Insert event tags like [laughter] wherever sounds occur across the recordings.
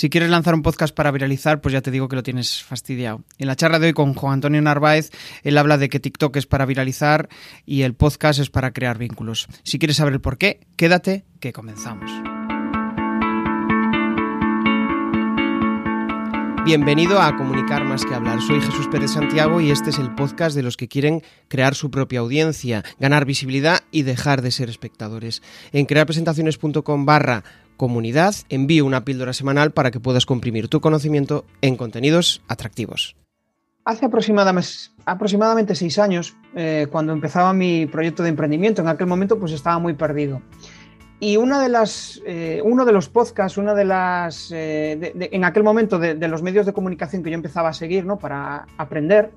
Si quieres lanzar un podcast para viralizar, pues ya te digo que lo tienes fastidiado. En la charla de hoy con Juan Antonio Narváez, él habla de que TikTok es para viralizar y el podcast es para crear vínculos. Si quieres saber el por qué, quédate que comenzamos. Bienvenido a Comunicar más que hablar. Soy Jesús Pérez Santiago y este es el podcast de los que quieren crear su propia audiencia, ganar visibilidad y dejar de ser espectadores. En crearpresentaciones.com barra comunidad envío una píldora semanal para que puedas comprimir tu conocimiento en contenidos atractivos. Hace aproximadamente, seis años, eh, cuando empezaba mi proyecto de emprendimiento, en aquel momento pues estaba muy perdido. Y una de las, eh, uno de los podcasts, una de las, eh, en aquel momento de, los medios de comunicación que yo empezaba a seguir ¿no? para aprender,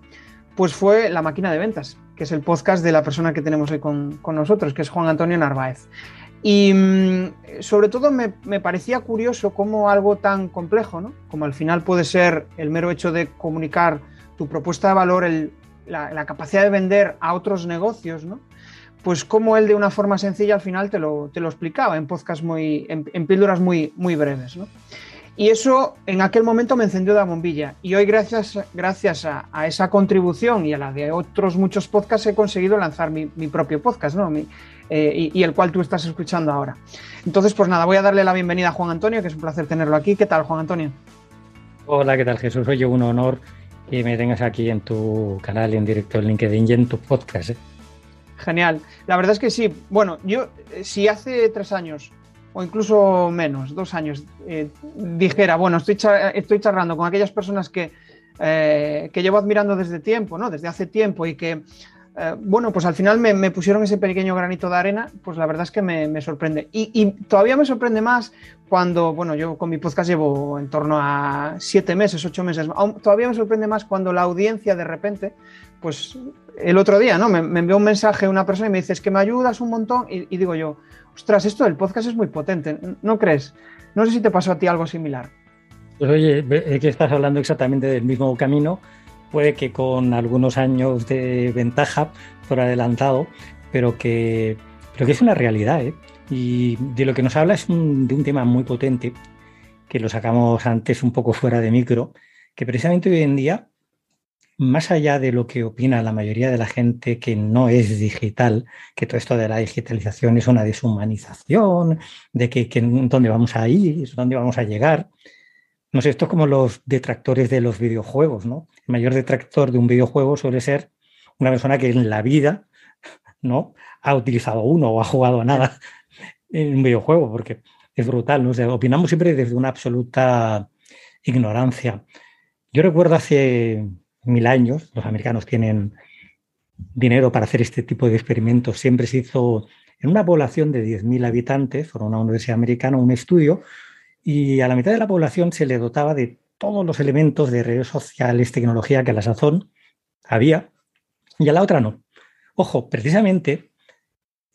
pues fue La Máquina de Ventas, que es el podcast de la persona que tenemos hoy con, con nosotros, que es Juan Antonio Narváez. Y mm, sobre todo me, me, parecía curioso cómo algo tan complejo, ¿no? como al final puede ser el mero hecho de comunicar tu propuesta de valor, la, capacidad de vender a otros negocios, ¿no? pues como él de una forma sencilla al final te lo, te lo explicaba en podcast muy, en, píldoras muy, muy breves. ¿no? Y eso en aquel momento me encendió la bombilla. Y hoy, gracias, gracias a, esa contribución y a la de otros muchos podcasts, he conseguido lanzar mi, propio podcast, ¿no? Eh, y, el cual tú estás escuchando ahora. Entonces, pues nada, voy a darle la bienvenida a Juan Antonio, que es un placer tenerlo aquí. ¿Qué tal, Juan Antonio? Hola, ¿qué tal, Jesús? Oye, un honor que me tengas aquí en tu canal, en directo en LinkedIn y en tu podcast. ¿eh? Genial. La verdad es que sí. Bueno, yo, si hace tres años o incluso menos, dos años, eh, dijera, bueno, estoy, estoy charlando con aquellas personas que, eh, que llevo admirando desde tiempo, ¿no? Desde hace tiempo y que, bueno, pues al final me, pusieron ese pequeño granito de arena, pues la verdad es que me, sorprende. Y, y, todavía me sorprende más cuando, bueno, yo con mi podcast llevo en torno a siete meses, ocho meses, todavía me sorprende más cuando la audiencia de repente, pues el otro día, ¿no? Me, envió un mensaje una persona y me dice, es que me ayudas un montón. Y, digo yo, ostras, esto del podcast es muy potente, ¿no crees? No sé si te pasó a ti algo similar. Pues oye, que estás hablando exactamente del mismo camino. Puede que con algunos años de ventaja por adelantado, pero que, pero que es una realidad. ¿eh? Y de lo que nos habla es de un tema muy potente, que lo sacamos antes un poco fuera de micro, que precisamente hoy en día más allá de lo que opina la mayoría de la gente que no es digital, que todo esto de la digitalización es una deshumanización, de que, dónde vamos a ir, dónde vamos a llegar. No sé, esto es como los detractores de los videojuegos, ¿no? El mayor detractor de un videojuego suele ser una persona que en la vida no ha utilizado uno o ha jugado a nada en un videojuego, porque es brutal, ¿no? opinamos siempre desde una absoluta ignorancia. Yo recuerdo hace mil años, los americanos tienen dinero para hacer este tipo de experimentos. Siempre se hizo en una población de 10.000 habitantes, por una universidad americana, un estudio, y a la mitad de la población se le dotaba de todos los elementos de redes sociales, tecnología que a la sazón había, y a la otra no. Ojo, precisamente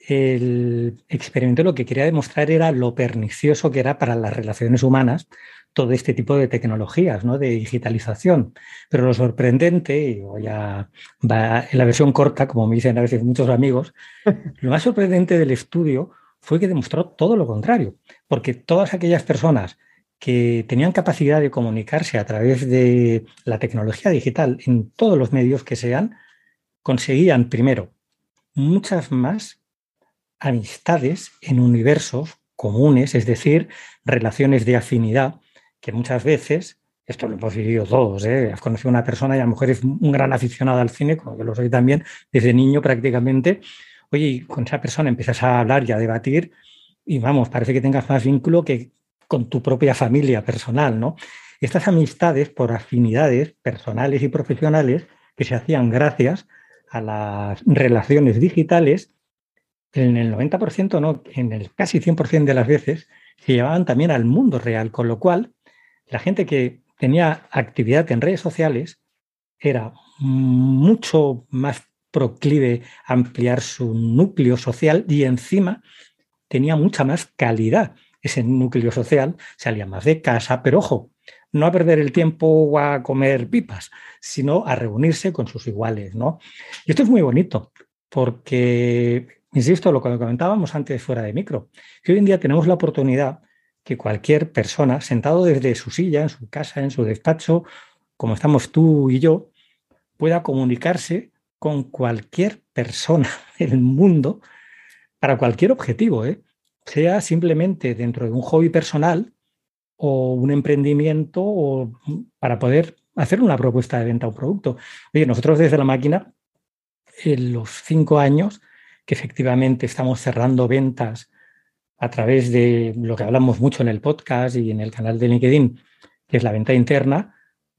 el experimento lo que quería demostrar era lo pernicioso que era para las relaciones humanas todo este tipo de tecnologías, ¿no? de digitalización. Pero lo sorprendente, y ya va en la versión corta, como me dicen a veces muchos amigos, [laughs] lo más sorprendente del estudio fue que demostró todo lo contrario, porque todas aquellas personas que tenían capacidad de comunicarse a través de la tecnología digital en todos los medios que sean, conseguían primero muchas más amistades en universos comunes, es decir, relaciones de afinidad, que muchas veces, esto lo hemos vivido todos, ¿eh? has conocido a una persona y a lo mejor es un gran aficionado al cine, como yo lo soy también, desde niño prácticamente, oye, con esa persona empiezas a hablar y a debatir y vamos, parece que tengas más vínculo que con tu propia familia personal, ¿no? Estas amistades por afinidades personales y profesionales que se hacían gracias a las relaciones digitales, en el 90%, no, en el casi 100% de las veces, se llevaban también al mundo real, con lo cual la gente que tenía actividad en redes sociales era mucho más proclive a ampliar su núcleo social y encima tenía mucha más calidad ese núcleo social, salía más de casa, pero ojo, no a perder el tiempo a comer pipas, sino a reunirse con sus iguales, ¿no? Y esto es muy bonito, porque, insisto, lo que comentábamos antes fuera de micro, que hoy en día tenemos la oportunidad que cualquier persona, sentado desde su silla, en su casa, en su despacho, como estamos tú y yo, pueda comunicarse con cualquier persona [laughs] del mundo para cualquier objetivo, ¿eh? sea simplemente dentro de un hobby personal o un emprendimiento o para poder hacer una propuesta de venta o producto. Oye, nosotros desde la máquina, en los cinco años que efectivamente estamos cerrando ventas a través de lo que hablamos mucho en el podcast y en el canal de LinkedIn, que es la venta interna,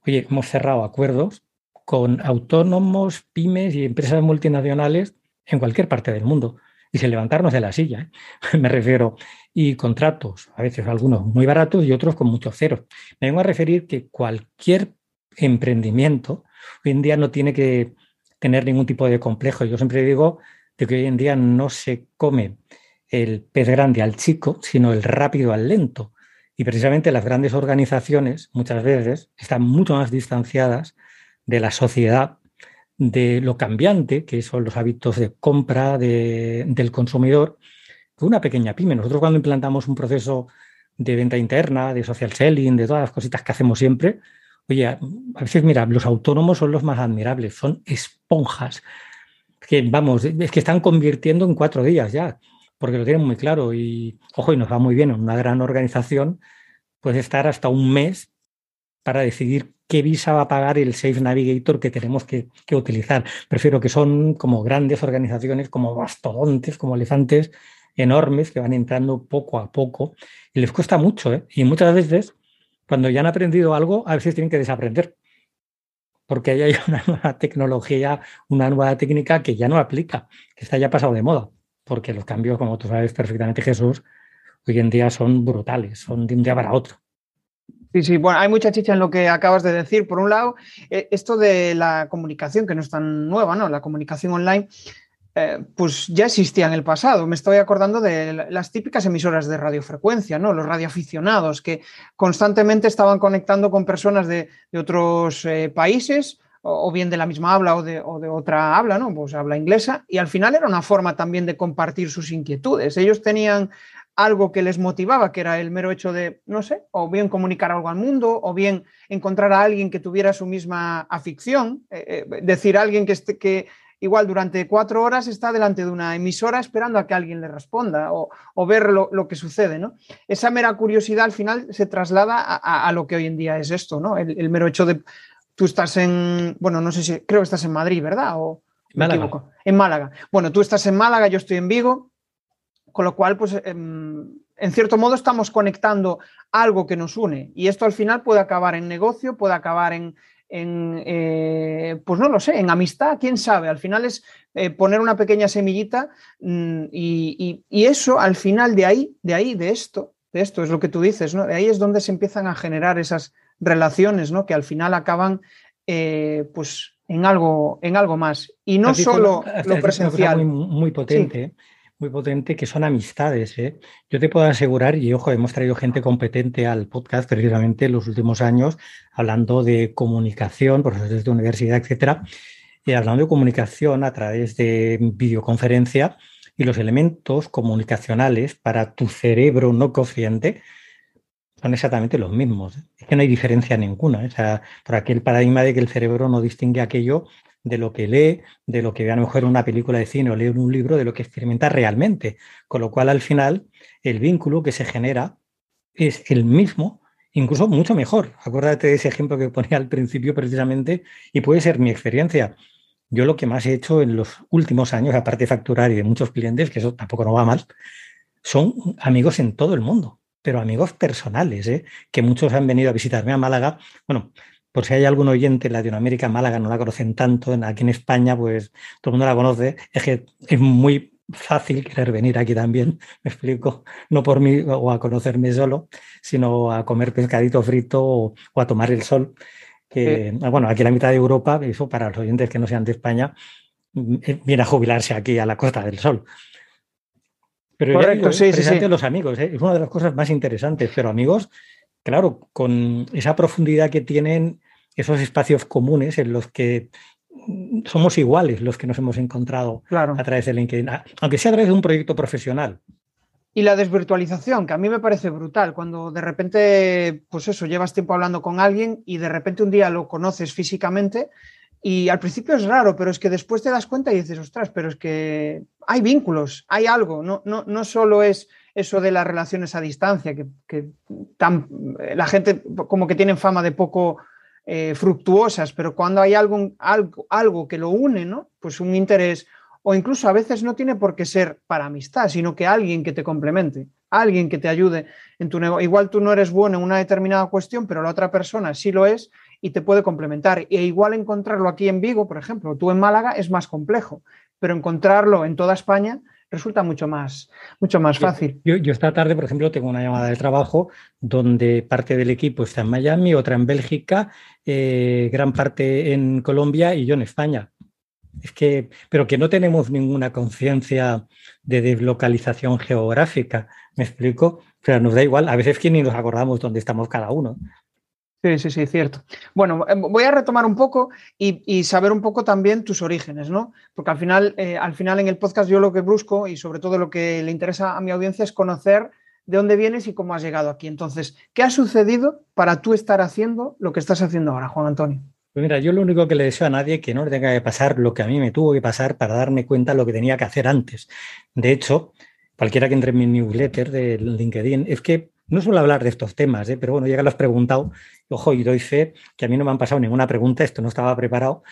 oye, hemos cerrado acuerdos con autónomos, pymes y empresas multinacionales en cualquier parte del mundo. Y sin levantarnos de la silla, ¿eh? [laughs] me refiero. Y contratos, a veces algunos muy baratos y otros con muchos ceros. Me vengo a referir que cualquier emprendimiento hoy en día no tiene que tener ningún tipo de complejo. Yo siempre digo de que hoy en día no se come el pez grande al chico, sino el rápido al lento. Y precisamente las grandes organizaciones muchas veces están mucho más distanciadas de la sociedad, de lo cambiante que son los hábitos de compra del consumidor, que una pequeña pyme. Nosotros cuando implantamos un proceso de venta interna, de social selling, de todas las cositas que hacemos siempre, oye, a veces, mira, los autónomos son los más admirables, son esponjas, que vamos, es que están convirtiendo en cuatro días ya porque lo tienen muy claro y, ojo, y nos va muy bien en una gran organización, puede estar hasta un mes para decidir qué visa va a pagar el Safe Navigator que tenemos que, utilizar. Prefiero que son como grandes organizaciones, como mastodontes, como elefantes enormes que van entrando poco a poco y les cuesta mucho. ¿eh? Y muchas veces, cuando ya han aprendido algo, a veces tienen que desaprender porque ahí hay [laughs] una nueva tecnología, una nueva técnica que ya no aplica, que está ya pasado de moda porque los cambios, como tú sabes perfectamente, Jesús, hoy en día son brutales, son de un día para otro. Sí, sí, bueno, hay mucha chicha en lo que acabas de decir. Por un lado, eh, esto de la comunicación, que no es tan nueva, ¿no? La comunicación online, eh, pues ya existía en el pasado. Me estoy acordando de las típicas emisoras de radiofrecuencia, ¿no? Los radioaficionados que constantemente estaban conectando con personas de, otros eh, países o bien de la misma habla o de, otra habla, ¿no? Pues habla inglesa, y al final era una forma también de compartir sus inquietudes. Ellos tenían algo que les motivaba, que era el mero hecho de, no sé, o bien comunicar algo al mundo, o bien encontrar a alguien que tuviera su misma afición, eh, eh, decir a alguien que, esté, que igual durante cuatro horas está delante de una emisora esperando a que alguien le responda o, ver lo, que sucede, ¿no? Esa mera curiosidad al final se traslada a, lo que hoy en día es esto, ¿no? el mero hecho de Tú estás en, bueno, no sé si, creo que estás en Madrid, ¿verdad? O Málaga. En Málaga. Bueno, tú estás en Málaga, yo estoy en Vigo, con lo cual, pues, em, en, cierto modo estamos conectando algo que nos une y esto al final puede acabar en negocio, puede acabar en, eh, pues no lo sé, en amistad, quién sabe. Al final es eh, poner una pequeña semillita mm, y, y, eso al final de ahí, de ahí, de esto, de esto es lo que tú dices, ¿no? De ahí es donde se empiezan a generar esas relaciones, ¿no? Que al final acaban eh, pues en algo, en algo más. Y no solo lo presencial. Muy, potente, muy potente, que son amistades. ¿eh? Yo te puedo asegurar, y ojo, hemos traído gente competente al podcast precisamente en los últimos años, hablando de comunicación, profesores de universidad, etcétera, y hablando de comunicación a través de videoconferencia y los elementos comunicacionales para tu cerebro no consciente son exactamente los mismos. Es que no hay diferencia ninguna. O sea, por aquel paradigma de que el cerebro no distingue aquello de lo que lee, de lo que ve a lo mejor en una película de cine o lee un libro, de lo que experimenta realmente. Con lo cual, al final, el vínculo que se genera es el mismo, incluso mucho mejor. Acuérdate de ese ejemplo que ponía al principio precisamente, y puede ser mi experiencia. Yo lo que más he hecho en los últimos años, aparte de facturar y de muchos clientes, que eso tampoco no va mal, son amigos en todo el mundo pero amigos personales, ¿eh? que muchos han venido a visitarme a Málaga. Bueno, por si hay algún oyente en Latinoamérica, Málaga no la conocen tanto, aquí en España, pues todo el mundo la conoce, es que es muy fácil querer venir aquí también, [laughs] me explico, no por mí o a conocerme solo, sino a comer pescadito frito o, a tomar el sol. Que, Bueno, aquí en la mitad de Europa, eso para los oyentes que no sean de España, mm, eh, viene a jubilarse aquí a la Costa del Sol. Pero Correcto, sí, sí, los amigos, ¿eh? es una de las cosas más interesantes, pero amigos, claro, con esa profundidad que tienen esos espacios comunes en los que somos iguales los que nos hemos encontrado a través de LinkedIn, aunque sea a través de un proyecto profesional. Y la desvirtualización, que a mí me parece brutal, cuando de repente, pues eso, llevas tiempo hablando con alguien y de repente un día lo conoces físicamente y al principio es raro, pero es que después te das cuenta y dices, ostras, pero es que hay vínculos, hay algo, no, no, no solo es eso de las relaciones a distancia, que, la gente como que tienen fama de poco eh, fructuosas, pero cuando hay algo, algo, algo que lo une, ¿no? Pues un interés, o incluso a veces no tiene por qué ser para amistad, sino que alguien que te complemente, alguien que te ayude en tu negocio. Igual tú no eres bueno en una determinada cuestión, pero la otra persona sí lo es y te puede complementar. E igual encontrarlo aquí en Vigo, por ejemplo, tú en Málaga es más complejo, pero encontrarlo en toda España resulta mucho más, mucho más fácil. Yo, esta tarde, por ejemplo, tengo una llamada de trabajo donde parte del equipo está en Miami, otra en Bélgica, eh, gran parte en Colombia y yo en España. Es que, pero que no tenemos ninguna conciencia de deslocalización geográfica, ¿me explico? O sea, nos da igual, a veces que ni nos acordamos dónde estamos cada uno. Sí, sí, sí, cierto. Bueno, eh, voy a retomar un poco y, saber un poco también tus orígenes, ¿no? Porque al final, eh, al final en el podcast yo lo que busco y sobre todo lo que le interesa a mi audiencia es conocer de dónde vienes y cómo has llegado aquí. Entonces, ¿qué ha sucedido para tú estar haciendo lo que estás haciendo ahora, Juan Antonio? Pues mira, yo lo único que le deseo a nadie es que no le tenga que pasar lo que a mí me tuvo que pasar para darme cuenta de lo que tenía que hacer antes. De hecho, cualquiera que entre en mi newsletter de LinkedIn, es que no suelo hablar de estos temas, ¿eh? pero bueno, ya que lo has preguntado, ojo, y doy fe que a mí no me han pasado ninguna pregunta, esto no estaba preparado,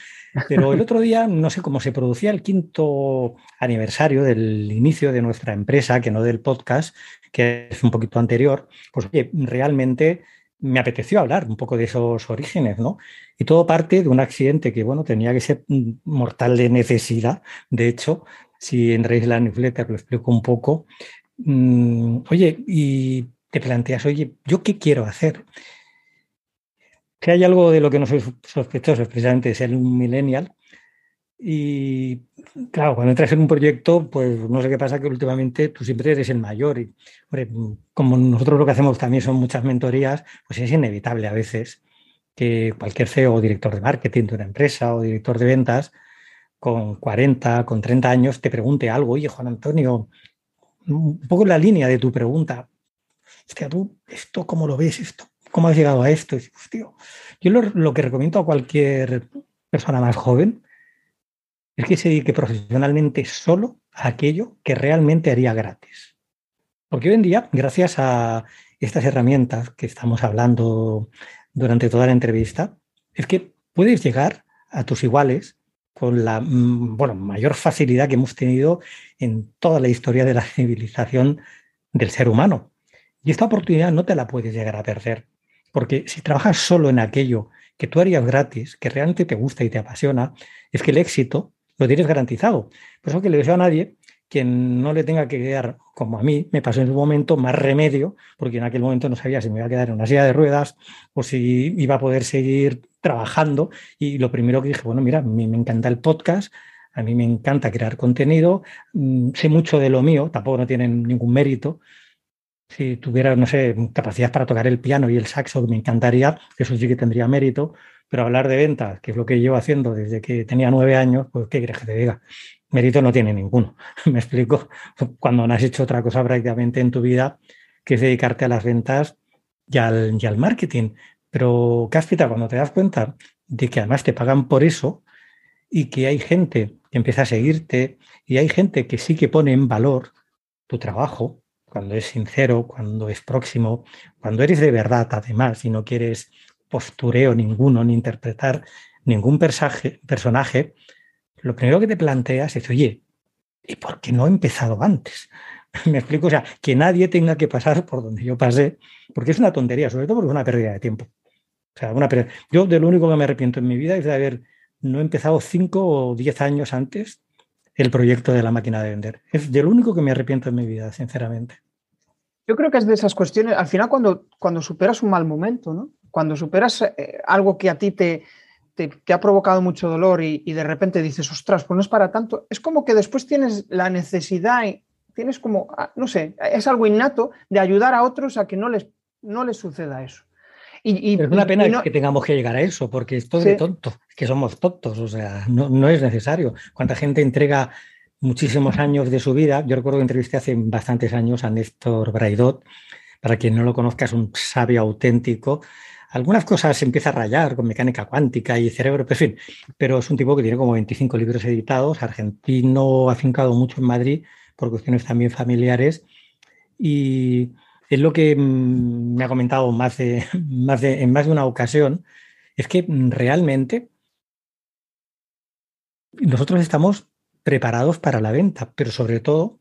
pero el otro día, no sé cómo se producía el quinto aniversario del inicio de nuestra empresa, que no del podcast, que es un poquito anterior, pues realmente me apeteció hablar un poco de esos orígenes, ¿no? Y todo parte de un accidente que, bueno, tenía que ser mortal de necesidad. De hecho, si en Reis la newsletter lo explico un poco, mm, oye, y te planteas, oye, ¿yo qué quiero hacer? Que hay algo de lo que no soy sospechoso, precisamente ser un millennial. Y claro, cuando entras en un proyecto, pues no sé qué pasa, que últimamente tú siempre eres el mayor. Y como nosotros lo que hacemos también son muchas mentorías, pues es inevitable a veces que cualquier CEO o director de marketing de una empresa o director de ventas con 40, con 30 años te pregunte algo, oye, Juan Antonio, un poco la línea de tu pregunta, hostia, tú, esto, ¿cómo lo ves? Esto, ¿Cómo has llegado a esto? yo lo, que recomiendo a cualquier persona más joven es que se dedique profesionalmente solo a aquello que realmente haría gratis. Porque hoy en día, gracias a estas herramientas que estamos hablando durante toda la entrevista, es que puedes llegar a tus iguales con la mm, bueno, mayor facilidad que hemos tenido en toda la historia de la civilización del ser humano. Y esta oportunidad no te la puedes llegar a perder, porque si trabajas solo en aquello que tú harías gratis, que realmente te gusta y te apasiona, es que el éxito lo tienes garantizado. Por eso que le deseo a nadie que no le tenga que quedar, como a mí me pasó en un momento, más remedio, porque en aquel momento no sabía si me iba a quedar en una silla de ruedas o si iba a poder seguir trabajando. Y lo primero que dije, bueno, mira, a mí me encanta el podcast, a mí me encanta crear contenido, mm, sé mucho de lo mío, tampoco no tienen ningún mérito, si tuviera, no sé, capacidad para tocar el piano y el saxo, me encantaría, eso sí que tendría mérito, pero hablar de ventas, que es lo que llevo haciendo desde que tenía nueve años, pues ¿qué crees que te diga? Mérito no tiene ninguno. [laughs] Me explico. Cuando no has hecho otra cosa prácticamente en tu vida, que es dedicarte a las ventas y al, y al marketing. Pero cáspita, cuando te das cuenta de que además te pagan por eso y que hay gente que empieza a seguirte y hay gente que sí que pone en valor tu trabajo, cuando es sincero, cuando es próximo, cuando eres de verdad, además, y no quieres postureo ninguno ni interpretar ningún personaje, lo primero que te planteas es, oye, ¿y por qué no he empezado antes? [laughs] Me explico, o sea, que nadie tenga que pasar por donde yo pasé, porque es una tontería, sobre todo porque es una pérdida de tiempo. O sea, una Yo de lo único que me arrepiento en mi vida es de haber no empezado cinco o diez años antes el proyecto de la máquina de vender. Es de lo único que me arrepiento en mi vida, sinceramente. Yo creo que es de esas cuestiones, al final cuando, cuando superas un mal momento, ¿no? cuando superas eh, algo que a ti te, te, ha provocado mucho dolor y, de repente dices, ostras, pues no es para tanto, es como que después tienes la necesidad, tienes como, ah, no sé, es algo innato de ayudar a otros a que no les, no les suceda eso. Y, es una pena que tengamos que llegar a eso, porque es todo de tonto, que somos tontos, o sea, no, no, es necesario. ¿Cuánta gente entrega muchísimos [laughs] años de su vida. Yo recuerdo que entrevisté hace bastantes años a Néstor Braidot. Para quien no lo conozca, es un sabio auténtico. Algunas cosas se empieza a rayar con mecánica cuántica y cerebro, pero, en fin, pero es un tipo que tiene como 25 libros editados, argentino, afincado mucho en Madrid por cuestiones también familiares. Y es lo que mm, me ha comentado más de, [laughs] en más de una ocasión, es que realmente nosotros estamos preparados para la venta, pero sobre todo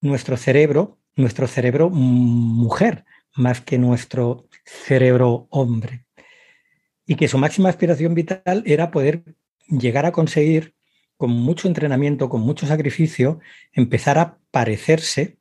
nuestro cerebro, nuestro cerebro mujer, más que nuestro cerebro hombre. Y que su máxima aspiración vital era poder llegar a conseguir, con mucho entrenamiento, con mucho sacrificio, empezar a parecerse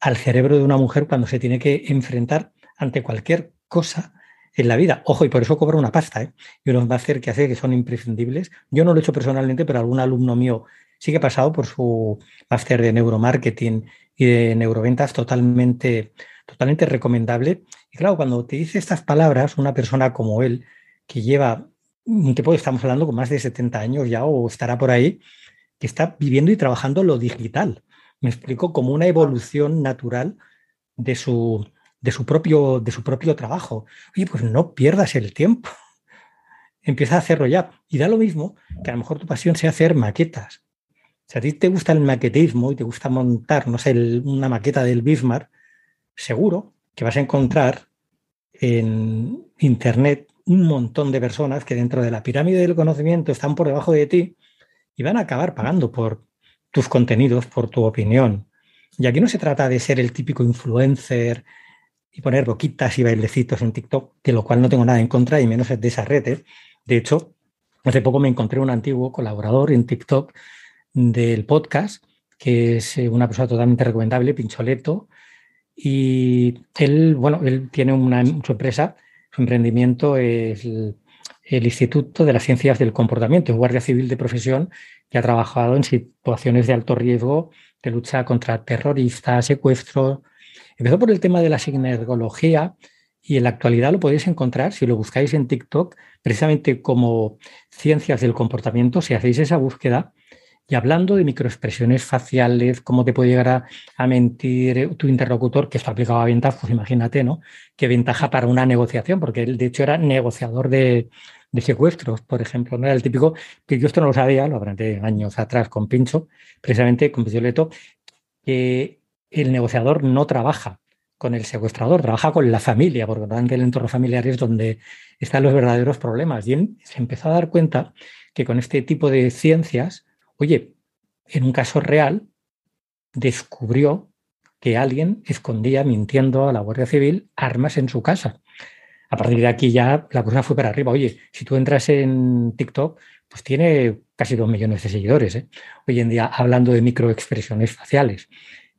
al cerebro de una mujer cuando se tiene que enfrentar ante cualquier cosa en la vida. Ojo, y por eso cobra una pasta, ¿eh? Y unos máster que hace que son imprescindibles. Yo no lo he hecho personalmente, pero algún alumno mío sí que ha pasado por su máster de neuromarketing y de neuroventas totalmente, totalmente recomendable. Y claro, cuando te dice estas palabras, una persona como él, que lleva un tipo, estamos hablando con más de 70 años ya, o estará por ahí, que está viviendo y trabajando lo digital. Me explico como una evolución natural de su, de su propio, de su propio trabajo. Oye, pues no pierdas el tiempo. [laughs] Empieza a hacerlo ya. Y da lo mismo que a lo mejor tu pasión sea hacer maquetas. Si a ti te gusta el maquetismo y te gusta montar, no sé, una maqueta del Bismarck, seguro que vas a encontrar en Internet un montón de personas que dentro de la pirámide del conocimiento están por debajo de ti y van a acabar pagando por tus contenidos, por tu opinión. Y aquí no se trata de ser el típico influencer y poner boquitas y bailecitos en TikTok, de lo cual no tengo nada en contra y menos de esa red. ¿eh? De hecho, hace poco me encontré un antiguo colaborador en TikTok del podcast, que es eh, una persona totalmente recomendable, Pincholeto, y él, bueno, él tiene una, su empresa, su emprendimiento es el, el Instituto de las Ciencias del Comportamiento, es guardia civil de profesión ha trabajado en situaciones de alto riesgo de lucha contra terroristas, secuestros, Empezó por el tema de la sinergología y en la actualidad lo podéis encontrar, si lo buscáis en TikTok, precisamente como ciencias del comportamiento, si hacéis esa búsqueda y hablando de microexpresiones faciales, cómo te puede llegar a, mentir tu interlocutor, que esto aplicaba a ventas, pues imagínate, ¿no? Qué ventaja para una negociación, porque él de hecho era negociador de, secuestros, por ejemplo, no era el típico, que yo esto no lo sabía, lo aprendí años atrás con Pincho, precisamente con Piccioletto, que el negociador no trabaja con el secuestrador, trabaja con la familia, porque realmente el entorno familiar es donde están los verdaderos problemas. Y se empezó a dar cuenta que con este tipo de ciencias, oye, en un caso real, descubrió que alguien escondía, mintiendo a la Guardia Civil, armas en su casa. A partir de aquí ya la cosa fue para arriba. Oye, si tú entras en TikTok, pues tiene casi dos millones de seguidores. ¿eh? Hoy en día hablando de microexpresiones faciales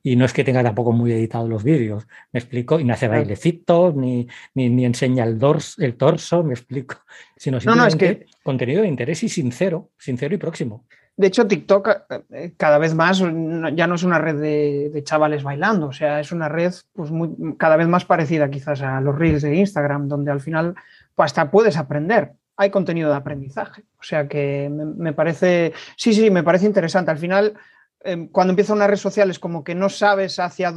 y no es que tenga tampoco muy editados los vídeos, me explico, y no hace bailecitos, ni, ni, enseña el, dorso, el torso, me explico, [laughs] sino simplemente contenido de interés y sincero, sincero y próximo. De hecho, TikTok eh, cada vez más ya no es una red de, chavales bailando, o sea, es una red pues, muy, cada vez más parecida quizás a los reels de Instagram, donde al final pues, hasta puedes aprender. Hay contenido de aprendizaje. O sea que me, me parece, sí, sí, me parece interesante. Al final, Em, cuando empieza una red social es como que no sabes hacia,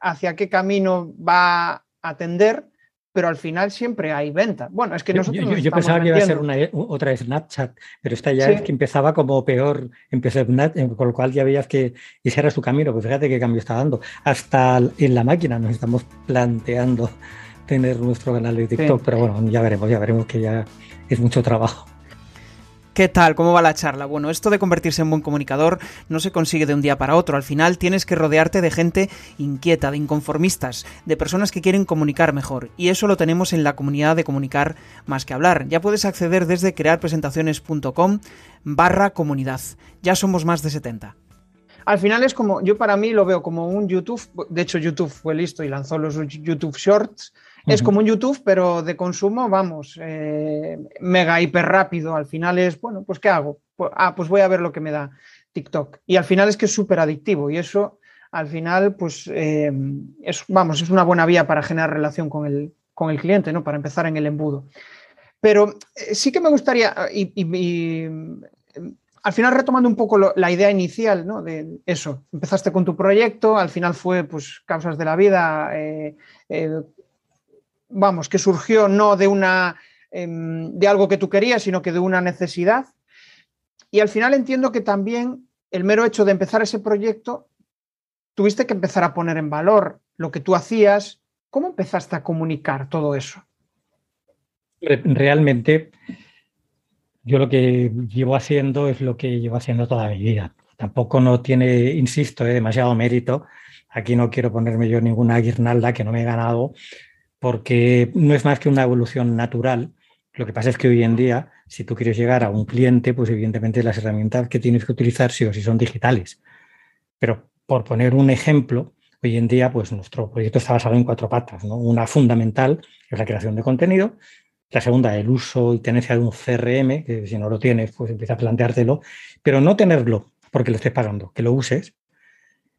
hacia qué camino va a atender, pero al final siempre hay venta. Bueno, es que nosotros. Yo, pensaba que iba a ser una, otra Snapchat, pero esta ya es que empezaba como peor, empezó eh, con lo cual ya veías que ese era su camino. Pues fíjate qué cambio está dando. Hasta en la máquina nos estamos planteando tener nuestro canal de TikTok, pero bueno, ya veremos, ya veremos que ya es mucho trabajo. ¿Qué tal? ¿Cómo va la charla? Bueno, esto de convertirse en buen comunicador no se consigue de un día para otro. Al final tienes que rodearte de gente inquieta, de inconformistas, de personas que quieren comunicar mejor. Y eso lo tenemos en la comunidad de comunicar más que hablar. Ya puedes acceder desde crearpresentaciones.com barra comunidad. Ya somos más de 70. Al final es como, yo para mí lo veo como un YouTube, de hecho YouTube fue listo y lanzó los YouTube Shorts, es como un YouTube, pero de consumo, vamos, eh, mega hiper rápido. Al final es, bueno, pues ¿qué hago? Pues, ah, pues voy a ver lo que me da TikTok. Y al final es que es súper adictivo y eso al final, pues, eh, es, vamos, es una buena vía para generar relación con el, con el cliente, ¿no? Para empezar en el embudo. Pero eh, sí que me gustaría, y, al final retomando un poco la idea inicial, ¿no? De eso, empezaste con tu proyecto, al final fue pues causas de la vida, eh, vamos, que surgió no de una em, de algo que tú querías, sino que de una necesidad. Y al final entiendo que también el mero hecho de empezar ese proyecto, tuviste que empezar a poner en valor lo que tú hacías. ¿Cómo empezaste a comunicar todo eso? Realmente yo lo que llevo haciendo es lo que llevo haciendo toda mi vida. Tampoco no tiene, insisto, eh, demasiado mérito. Aquí no quiero ponerme yo ninguna guirnalda que no me he ganado, porque no es más que una evolución natural. Lo que pasa es que hoy en día, si tú quieres llegar a un cliente, pues evidentemente las herramientas que tienes que utilizar sí o sí son digitales. Pero por poner un ejemplo, hoy en día, pues nuestro proyecto está basado en cuatro patas. ¿no? Una fundamental es la creación de contenido, la segunda, el uso y tenencia de un CRM, que si no lo tienes, pues empieza a planteártelo, pero no tenerlo porque lo estés pagando, que lo uses.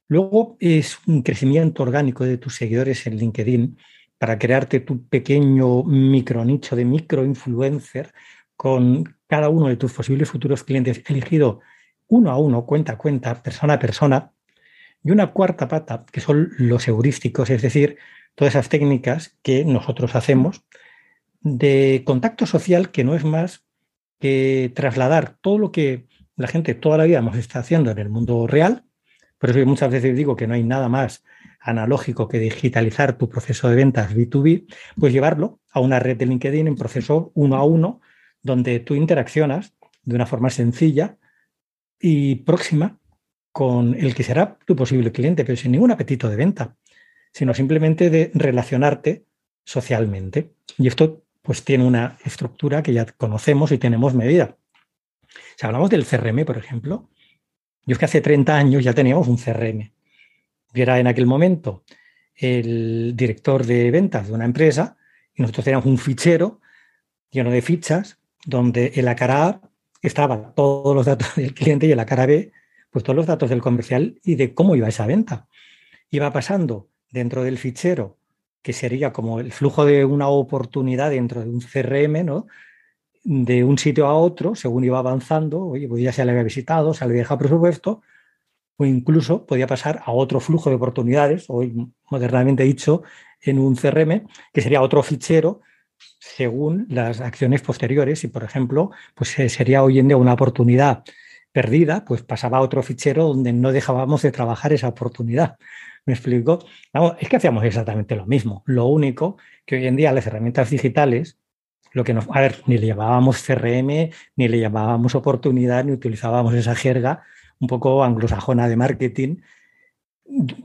Luego es un crecimiento orgánico de tus seguidores en LinkedIn para crearte tu pequeño micronicho de microinfluencer con cada uno de tus posibles futuros clientes elegido uno a uno, cuenta a cuenta, persona a persona. Y una cuarta pata, que son los heurísticos, es decir, todas esas técnicas que nosotros hacemos de contacto social que no es más que trasladar todo lo que la gente toda la vida hemos estado haciendo en el mundo real. Por eso muchas veces digo que no hay nada más analógico que digitalizar tu proceso de ventas B2B, pues llevarlo a una red de LinkedIn en proceso uno a uno, donde tú interaccionas de una forma sencilla y próxima con el que será tu posible cliente, pero sin ningún apetito de venta, sino simplemente de relacionarte socialmente. Y esto pues tiene una estructura que ya conocemos y tenemos medida. Si hablamos del CRM, por ejemplo, yo es que hace 30 años ya teníamos un CRM. Era en aquel momento el director de ventas de una empresa y nosotros teníamos un fichero lleno de fichas donde en la cara A estaban todos los datos [laughs] del cliente y en la cara B, pues todos los datos del comercial y de cómo iba esa venta. Iba pasando dentro del fichero que sería como el flujo de una oportunidad dentro de un CRM, ¿no? De un sitio a otro, según iba avanzando, oye, pues ya se le había visitado, se le había dejado presupuesto, o incluso podía pasar a otro flujo de oportunidades, hoy modernamente dicho, en un CRM, que sería otro fichero según las acciones posteriores. Y, por ejemplo, pues eh, sería hoy en día una oportunidad perdida, pues pasaba a otro fichero donde no dejábamos de trabajar esa oportunidad. ¿Me explico? es que hacíamos exactamente lo mismo. Lo único que hoy en día las herramientas digitales, lo que nos. A ver, ni le llamábamos CRM, ni le llamábamos oportunidad, ni utilizábamos esa jerga un poco anglosajona de marketing,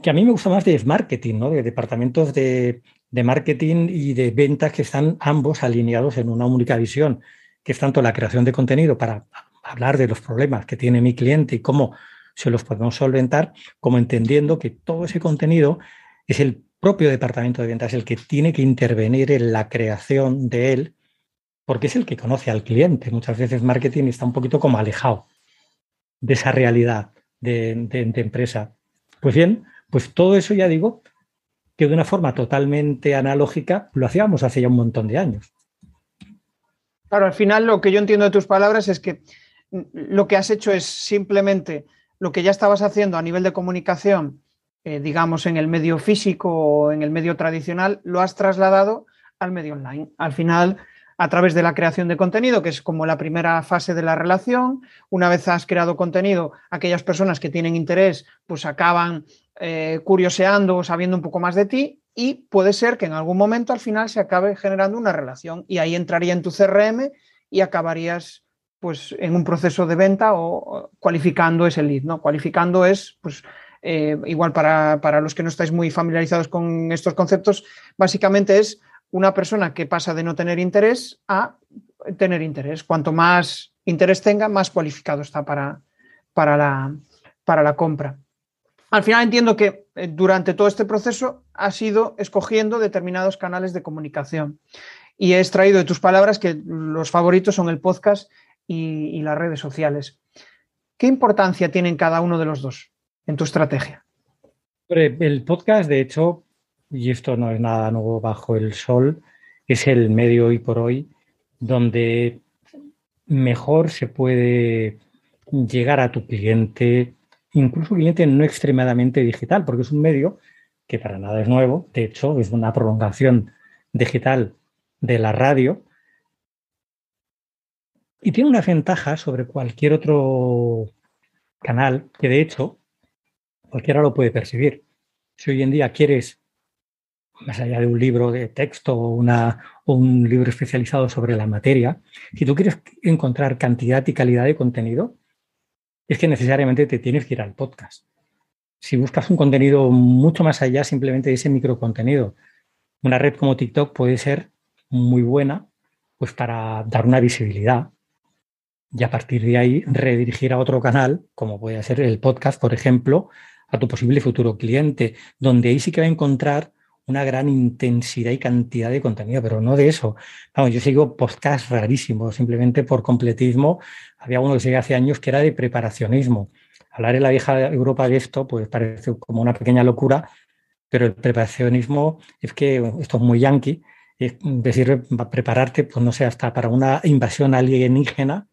que a mí me gusta más de marketing, ¿no? De departamentos de, de marketing y de ventas que están ambos alineados en una única visión, que es tanto la creación de contenido para hablar de los problemas que tiene mi cliente y cómo se los podemos solventar, como entendiendo que todo ese contenido es el propio departamento de ventas el que tiene que intervenir en la creación de él, porque es el que conoce al cliente. Muchas veces marketing está un poquito como alejado de esa realidad de, empresa. Pues bien, pues todo eso ya digo que de una forma totalmente analógica lo hacíamos hace ya un montón de años. Claro, al final lo que yo entiendo de tus palabras es que lo que has hecho es simplemente lo que ya estabas haciendo a nivel de comunicación, eh, digamos, en el medio físico o en el medio tradicional, lo has trasladado al medio online. Al final, a través de la creación de contenido, que es como la primera fase de la relación. Una vez has creado contenido, aquellas personas que tienen interés, pues acaban eh, curioseando o sabiendo un poco más de ti y puede ser que en algún momento al final se acabe generando una relación y ahí entraría en tu CRM y acabarías pues en un proceso de venta o cualificando ese lead, ¿no? Cualificando es, pues, eh, igual para, para, los que no estáis muy familiarizados con estos conceptos, básicamente es una persona que pasa de no tener interés a tener interés. Cuanto más interés tenga, más cualificado está para, para, la, compra. Al final entiendo que eh, durante todo este proceso has ido escogiendo determinados canales de comunicación y he extraído de tus palabras que los favoritos son el podcast y, las redes sociales. ¿Qué importancia tienen cada uno de los dos en tu estrategia? El podcast, de hecho, y esto no es nada nuevo bajo el sol, es el medio hoy por hoy donde mejor se puede llegar a tu cliente, incluso cliente no extremadamente digital, porque es un medio que para nada es nuevo, de hecho es una prolongación digital de la radio y tiene una ventaja sobre cualquier otro canal que de hecho cualquiera lo puede percibir. Si hoy en día quieres, más allá de un libro de texto o, un libro especializado sobre la materia, si tú quieres encontrar cantidad y calidad de contenido, es que necesariamente te tienes que ir al podcast. Si buscas un contenido mucho más allá simplemente de ese microcontenido, una red como TikTok puede ser muy buena pues para dar una visibilidad y a partir de ahí redirigir a otro canal, como puede ser el podcast, por ejemplo, a tu posible futuro cliente, donde ahí sí que va a encontrar una gran intensidad y cantidad de contenido, pero no de eso. Vamos, yo sigo podcasts rarísimos, simplemente por completismo. Había uno que seguía hace años que era de preparacionismo. Hablar en la vieja Europa de esto, pues parece como una pequeña locura, pero el preparacionismo es que esto es muy yankee, es decir, prepararte, pues no sé, hasta para una invasión alienígena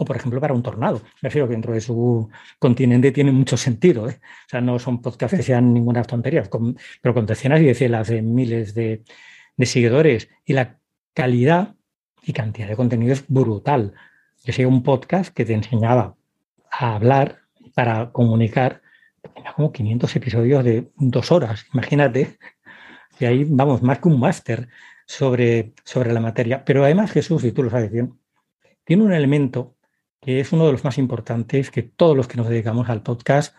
o, por ejemplo, para un tornado. Me refiero que dentro de su continente tiene mucho sentido. ¿eh? O sea, no son podcasts que sean ninguna tontería, pero con decenas y decenas de miles de, seguidores. Y la calidad y cantidad de contenido es brutal. Yo sigo un podcast que te enseñaba a hablar para comunicar. Tenía como 500 episodios de dos horas, imagínate. Y ahí vamos, más que un máster sobre, sobre la materia. Pero además, Jesús, y tú lo sabes bien, tiene un elemento que es uno de los más importantes que todos los que nos dedicamos al podcast,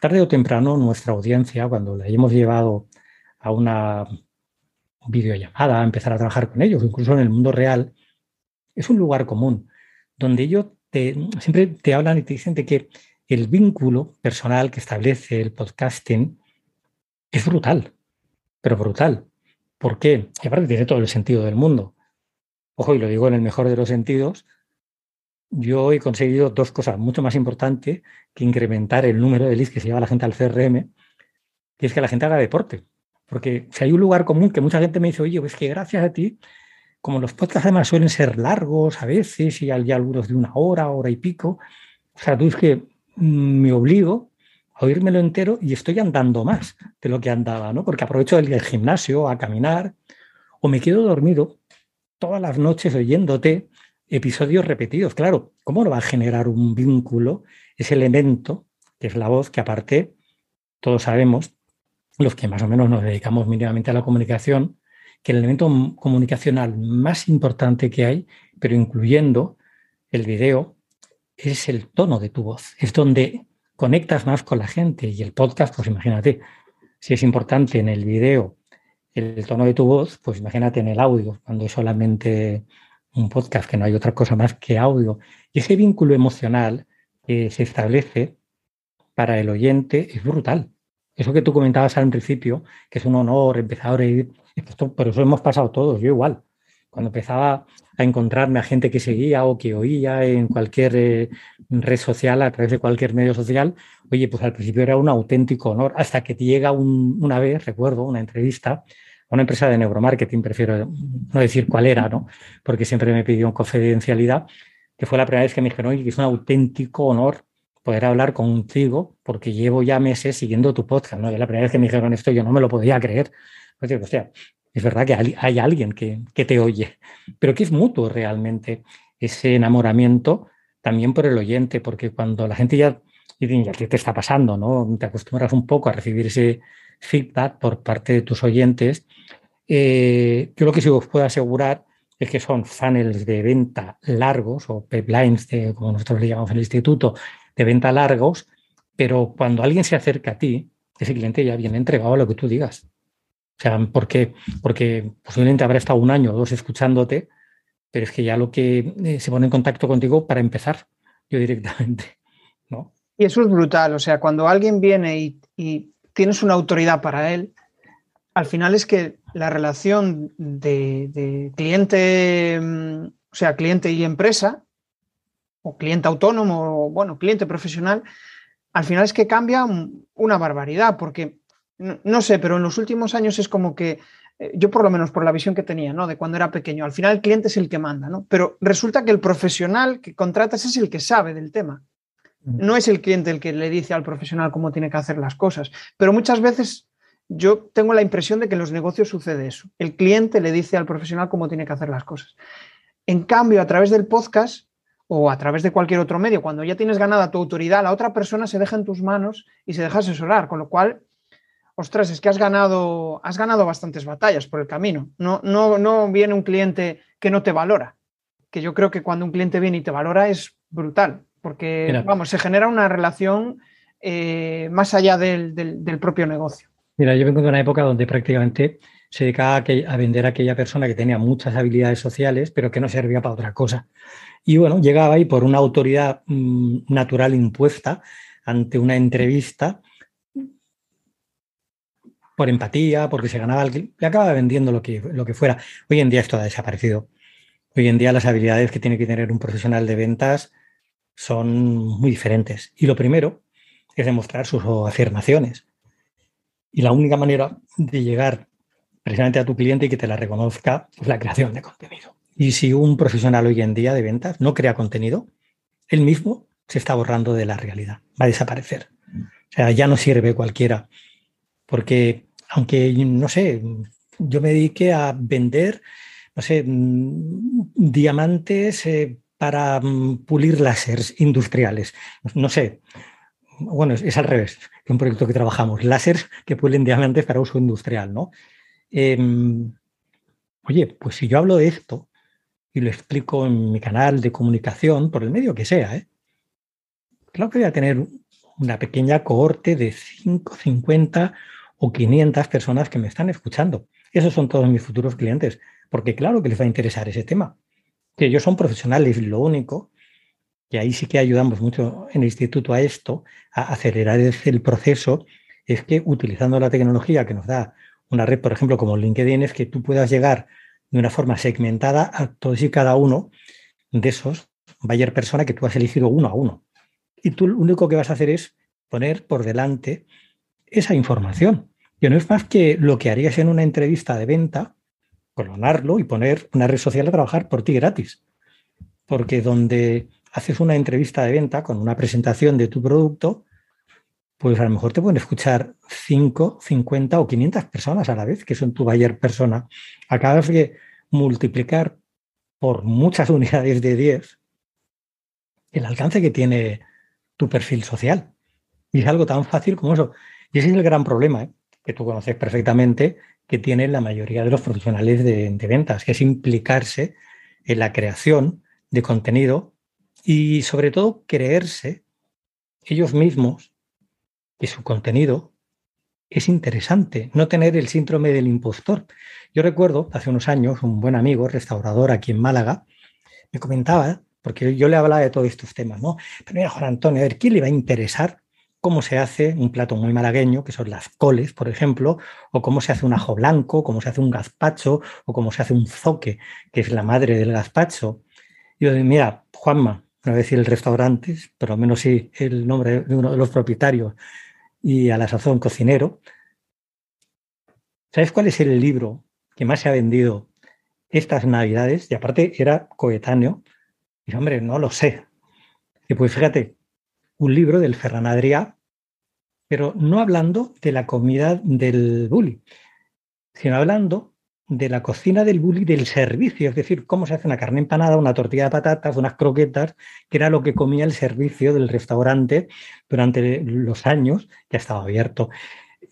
tarde o temprano nuestra audiencia, cuando la hemos llevado a una videollamada, a empezar a trabajar con ellos, incluso en el mundo real, es un lugar común, donde ellos te, siempre te hablan y te dicen de que el vínculo personal que establece el podcasting es brutal, pero brutal. ¿Por qué? Y aparte tiene todo el sentido del mundo. Ojo, y lo digo en el mejor de los sentidos, yo he conseguido dos cosas mucho más importantes que incrementar el número de leads que se lleva la gente al CRM, que es que la gente haga deporte. Porque si hay un lugar común que mucha gente me dice, oye, pues que gracias a ti, como los podcasts además suelen ser largos a veces y hay algunos de una hora, hora y pico, o sea, tú es que mm, me obligo a oírmelo entero y estoy andando más de lo que andaba, ¿no? Porque aprovecho el gimnasio a caminar o me quedo dormido todas las noches oyéndote episodios repetidos. Claro, ¿cómo no va a generar un vínculo ese elemento que es la voz que aparte todos sabemos, los que más o menos nos dedicamos mínimamente a la comunicación, que el elemento comunicacional más importante que hay, pero incluyendo el video, es el tono de tu voz. Es donde conectas más con la gente y el podcast, pues imagínate, si es importante en el video el tono de tu voz, pues imagínate en el audio, cuando es solamente un podcast, que no hay otra cosa más que audio. Y ese vínculo emocional que se establece para el oyente es brutal. Eso que tú comentabas al principio, que es un honor empezar a ir, pero eso hemos pasado todos, yo igual. Cuando empezaba a encontrarme a gente que seguía o que oía en cualquier eh, red social, a través de cualquier medio social, oye, pues al principio era un auténtico honor, hasta que te llega una vez, recuerdo, una entrevista una empresa de neuromarketing, prefiero no decir cuál era, ¿no? Porque siempre me pidió confidencialidad, que fue la primera vez que me dijeron, oye, es un auténtico honor poder hablar contigo, porque llevo ya meses siguiendo tu podcast, ¿no? Y la primera vez que me dijeron esto, yo no me lo podía creer. Pues o sea, es verdad que hay alguien que, que te oye, pero que es mutuo realmente ese enamoramiento también por el oyente, porque cuando la gente ya, ya ¿qué te está pasando? ¿no? Te acostumbras un poco a recibir ese feedback por parte de tus oyentes eh, yo lo que sí os puedo asegurar es que son funnels de venta largos o pipelines, de, como nosotros le llamamos en el instituto, de venta largos, pero cuando alguien se acerca a ti, ese cliente ya viene entregado a lo que tú digas. O sea, ¿por qué? Porque posiblemente habrá estado un año o dos escuchándote, pero es que ya lo que eh, se pone en contacto contigo para empezar, yo directamente, ¿no? Y eso es brutal, o sea, cuando alguien viene y tienes una autoridad para él, al final es que la relación de, cliente, mm, o sea, cliente y empresa, o cliente autónomo, o bueno, cliente profesional, al final es que cambia una barbaridad, porque no, sé, pero en los últimos años es como que eh, yo por lo menos por la visión que tenía, ¿no? De cuando era pequeño, al final el cliente es el que manda, ¿no? Pero resulta que el profesional que contratas es el que sabe del tema. No es el cliente el que le dice al profesional cómo tiene que hacer las cosas, pero muchas veces yo tengo la impresión de que en los negocios sucede eso. El cliente le dice al profesional cómo tiene que hacer las cosas. En cambio, a través del podcast o a través de cualquier otro medio, cuando ya tienes ganada tu autoridad, la otra persona se deja en tus manos y se deja asesorar, con lo cual, ostras, es que has ganado, has ganado bastantes batallas por el camino. No, no, no viene un cliente que no te valora, que yo creo que cuando un cliente viene y te valora es brutal, porque, vamos, se genera una relación eh, más allá del, del propio negocio. Mira, yo vengo de una época donde prácticamente se dedicaba a, vender a aquella persona que tenía muchas habilidades sociales, pero que no servía para otra cosa. Y bueno, llegaba y por una autoridad mm, natural impuesta ante una entrevista, por empatía, porque se ganaba, le acaba vendiendo lo que, lo que fuera. Hoy en día esto ha desaparecido. Hoy en día las habilidades que tiene que tener un profesional de ventas son muy diferentes. Y lo primero es demostrar sus afirmaciones. Y la única manera de llegar precisamente a tu cliente y que te la reconozca es la creación de contenido. Y si un profesional hoy en día de ventas no crea contenido, él mismo se está borrando de la realidad, va a desaparecer. O sea, ya no sirve cualquiera. Porque, aunque, no sé, yo me dediqué a vender, no sé, mm, diamantes eh, para mm, pulir láseres industriales. No sé, bueno, es, al revés, que un proyecto que trabajamos, láser que pueden diamantes para uso industrial, ¿no? Em, oye, pues si yo hablo de esto y lo explico en mi canal de comunicación, por el medio que sea, ¿eh? claro que voy a tener una pequeña cohorte de 5, 50 o 500 personas que me están escuchando. Esos son todos mis futuros clientes, porque claro que les va a interesar ese tema. Que ellos son profesionales, lo único y ahí sí que ayudamos mucho en el instituto a esto, a acelerar el proceso, es que utilizando la tecnología que nos da una red, por ejemplo, como LinkedIn, es que tú puedas llegar de una forma segmentada a todos y cada uno de esos buyer persona que tú has elegido uno a uno. Y tú lo único que vas a hacer es poner por delante esa información, que no es más que lo que harías en una entrevista de venta, clonarlo y poner una red social a trabajar por ti gratis. Porque donde haces una entrevista de venta con una presentación de tu producto, pues a lo mejor te pueden escuchar 5, 50 o 500 personas a la vez, que son tu buyer persona. Acabas de multiplicar por muchas [laughs] unidades de 10 el alcance que tiene tu perfil social. Y es algo tan fácil como eso. Y ese es el gran problema, ¿eh? que tú conoces perfectamente, que tienen la mayoría de los profesionales de, ventas, que es implicarse en la creación de contenido y sobre todo creerse ellos mismos que su contenido es interesante, no tener el síndrome del impostor. Yo recuerdo hace unos años un buen amigo, restaurador aquí en Málaga, me comentaba, porque yo le hablaba de todos estos temas, ¿no? Pero mira, Juan Antonio, a ver, ¿quién le va a interesar cómo se hace un plato muy malagueño, que son las coles, por ejemplo, o cómo se hace un ajo blanco, cómo se hace un gazpacho, o cómo se hace un zoque, que es la madre del gazpacho? Y yo digo, mira, Juanma, no voy a decir el restaurante, pero al menos sí el nombre de uno de los propietarios y a la sazón cocinero. ¿Sabes cuál es el libro que más se ha vendido estas navidades? Y aparte era coetáneo. Y hombre, no lo sé. Y pues fíjate, un libro del Ferran Adrià, pero no hablando de la comida del bully, sino hablando de la cocina del bully del servicio, es decir, cómo se hace una carne empanada, una tortilla de patatas, unas croquetas, que era lo que comía el servicio del restaurante durante los años que estaba abierto.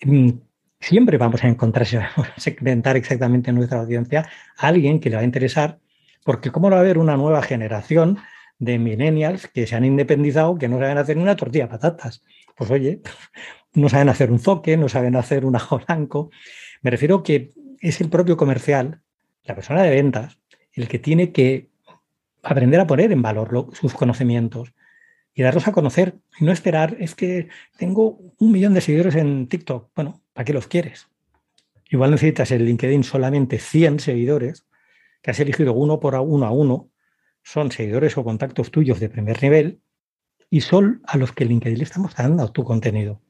Mm, siempre vamos a encontrar, [laughs] a segmentar exactamente nuestra audiencia, a alguien que le va a interesar, porque cómo va a haber una nueva generación de millennials que se han independizado, que no saben hacer una tortilla de patatas. Pues oye, [laughs] no saben hacer un zoque, no saben hacer un ajo blanco. Me refiero que es el propio comercial, la persona de ventas, el que tiene que aprender a poner en valor sus conocimientos y darlos a conocer y no esperar, es que tengo un millón de seguidores en TikTok. Bueno, ¿para qué los quieres? Igual necesitas en LinkedIn solamente 100 seguidores, que has elegido uno por uno a uno, son seguidores o contactos tuyos de primer nivel y son a los que LinkedIn le está mostrando tu contenido.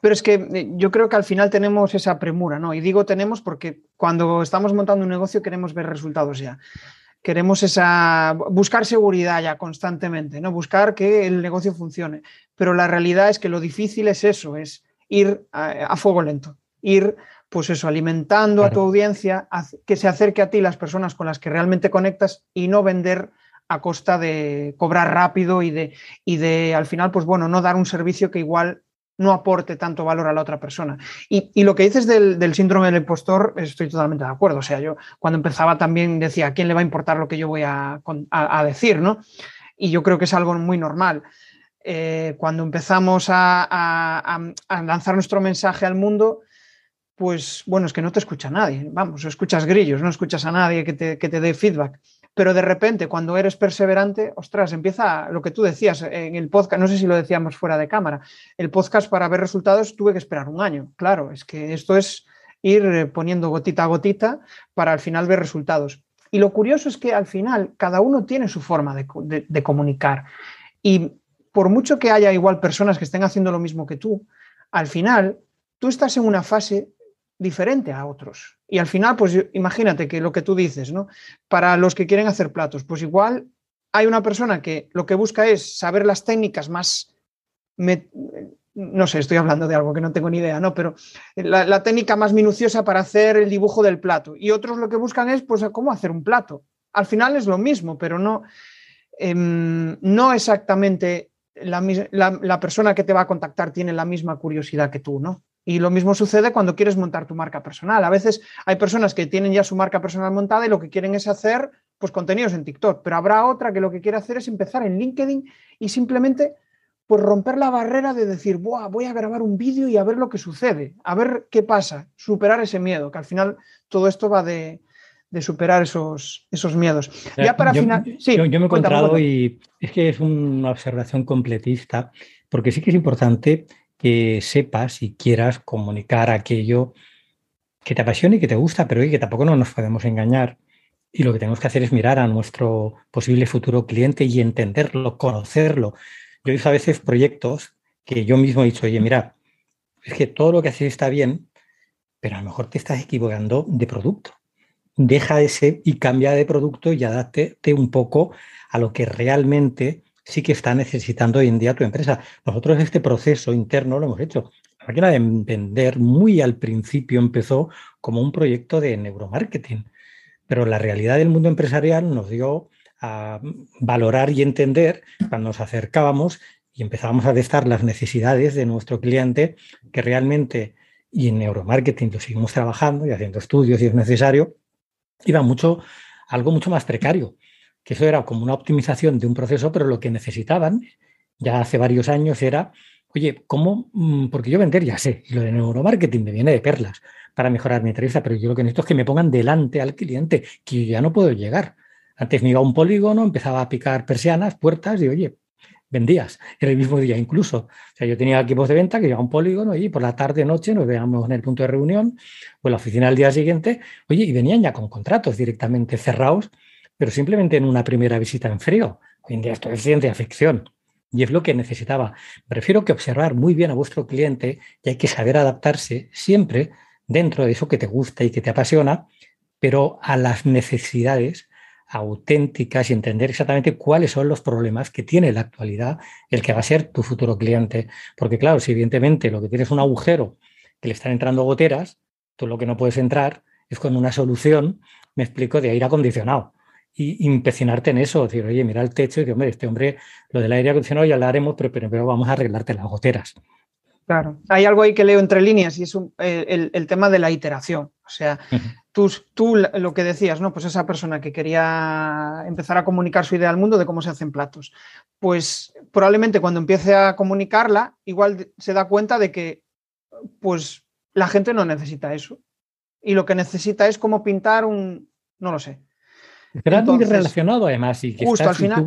Pero es que eh, yo creo que al final tenemos esa premura, ¿no? Y digo tenemos porque cuando estamos montando un negocio queremos ver resultados ya. queremos esa, buscar seguridad ya constantemente, ¿no? buscar que el negocio funcione. Pero la realidad es que lo difícil es eso, es ir a, fuego lento, ir pues eso, alimentando a tu audiencia, que se acerque a ti las personas con las que realmente conectas y no vender a costa de cobrar rápido y de, y de al final, pues bueno, no dar un servicio que igual no aporte tanto valor a la otra persona. Y, lo que dices del, síndrome del impostor, estoy totalmente de acuerdo. O sea, yo cuando empezaba también decía, ¿a quién le va a importar lo que yo voy a, decir? ¿no? Y yo creo que es algo muy normal. Eh, cuando empezamos a, lanzar nuestro mensaje al mundo, pues bueno, es que no te escucha nadie. Vamos, escuchas grillos, no escuchas a nadie que te, que te dé feedback pero de repente cuando eres perseverante, ostras, empieza lo que tú decías en el podcast, no sé si lo decíamos fuera de cámara, el podcast para ver resultados tuve que esperar un año, claro, es que esto es ir eh, poniendo gotita a gotita para al final ver resultados. Y lo curioso es que al final cada uno tiene su forma de, de comunicar y por mucho que haya igual personas que estén haciendo lo mismo que tú, al final tú estás en una fase diferente a otros. Y al final, pues imagínate que lo que tú dices, ¿no? Para los que quieren hacer platos, pues igual hay una persona que lo que busca es saber las técnicas más, no sé, estoy hablando de algo que no tengo ni idea, ¿no? Pero la, técnica más minuciosa para hacer el dibujo del plato. Y otros lo que buscan es, pues, cómo hacer un plato. Al final es lo mismo, pero no, em, no exactamente la, la persona que te va a contactar tiene la misma curiosidad que tú, ¿no? Y lo mismo sucede cuando quieres montar tu marca personal. A veces hay personas que tienen ya su marca personal montada y lo que quieren es hacer pues, contenidos en TikTok, pero habrá otra que lo que quiere hacer es empezar en LinkedIn y simplemente pues, romper la barrera de decir, voy a grabar un vídeo y a ver lo que sucede, a ver qué pasa, superar ese miedo, que al final todo esto va de, superar esos, esos miedos. Ya para final... sí, yo, me he encontrado y es que es una observación completista, porque sí que es importante que sepas y quieras comunicar aquello que te apasiona y que te gusta, pero que tampoco no nos podemos engañar. Y lo que tenemos que hacer es mirar a nuestro posible futuro cliente y entenderlo, conocerlo. Yo he visto a veces proyectos que yo mismo he dicho, oye, mira, es que todo lo que haces está bien, pero a lo mejor te estás equivocando de producto. Deja ese y cambia de producto y adáptate un poco a lo que realmente sí que está necesitando hoy en día tu empresa. Nosotros este proceso interno lo hemos hecho. La máquina de vender muy al principio empezó como un proyecto de neuromarketing, pero la realidad del mundo empresarial nos dio a valorar y entender cuando nos acercábamos y empezábamos a testar las necesidades de nuestro cliente que realmente, y en neuromarketing lo seguimos trabajando y haciendo estudios si es necesario, iba mucho, algo mucho más precario que eso era como una optimización de un proceso, pero lo que necesitaban ya hace varios años era, oye, ¿cómo? Mm, porque yo vender ya sé, y lo de neuromarketing me viene de perlas para mejorar mi entrevista, pero yo lo que necesito es que me pongan delante al cliente, que yo ya no puedo llegar. Antes me iba a un polígono, empezaba a picar persianas, puertas y oye, vendías en el mismo día incluso. O sea, yo tenía equipos de venta que a un polígono y por la tarde, noche nos veíamos en el punto de reunión o en la oficina al día siguiente, oye, y venían ya con contratos directamente cerrados pero simplemente en una primera visita en frío. Esto es ciencia ficción y es lo que necesitaba. Prefiero que observar muy bien a vuestro cliente y hay que saber adaptarse siempre dentro de eso que te gusta y que te apasiona, pero a las necesidades auténticas y entender exactamente cuáles son los problemas que tiene en la actualidad el que va a ser tu futuro cliente. Porque claro, si evidentemente lo que tienes es un agujero que le están entrando goteras, tú lo que no puedes entrar es con una solución, me explico, de aire acondicionado y empecinarte en eso, decir, oye, mira el techo y que, hombre, este hombre, lo del aire acondicionado ya lo haremos, pero primero vamos a arreglarte las goteras. Claro, hay algo ahí que leo entre líneas y es el, tema de la iteración. O sea, tú, tú, lo que decías, ¿no? Pues esa persona que quería empezar a comunicar su idea al mundo de cómo se hacen platos. Pues probablemente cuando empiece a comunicarla, igual se da cuenta de que pues la gente no necesita eso. Y lo que necesita es cómo pintar un, no lo sé, pero muy relacionado además y que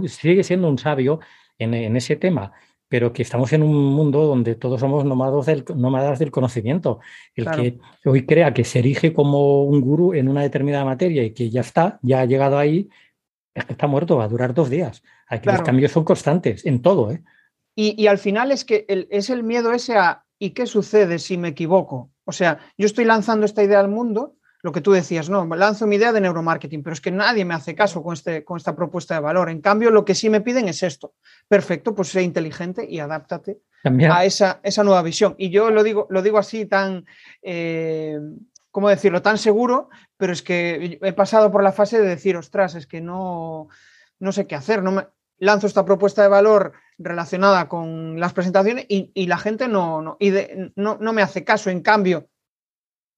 sigue siendo un sabio en, ese tema, pero que estamos en un mundo donde todos somos nómadas del, nómadas del conocimiento. El que hoy crea que se erige como un gurú en una determinada materia y que ya está, ya ha llegado ahí, es que está muerto, va a durar dos días. Aquí Los cambios son constantes en todo. ¿eh? Y, al final es que es el miedo ese a ¿y qué sucede si me equivoco? O sea, yo estoy lanzando esta idea al mundo, lo que tú decías, no, lanzo mi idea de neuromarketing, pero es que nadie me hace caso con, este, con esta propuesta de valor. En cambio, lo que sí me piden es esto. Perfecto, pues sé inteligente y adáptate a esa, esa, nueva visión. Y yo lo digo, lo digo así tan, eh, ¿cómo decirlo?, tan seguro, pero es que he pasado por la fase de decir, ostras, es que no, no sé qué hacer, no me, lanzo esta propuesta de valor relacionada con las presentaciones y, la gente no, no, y no, no me hace caso. En cambio,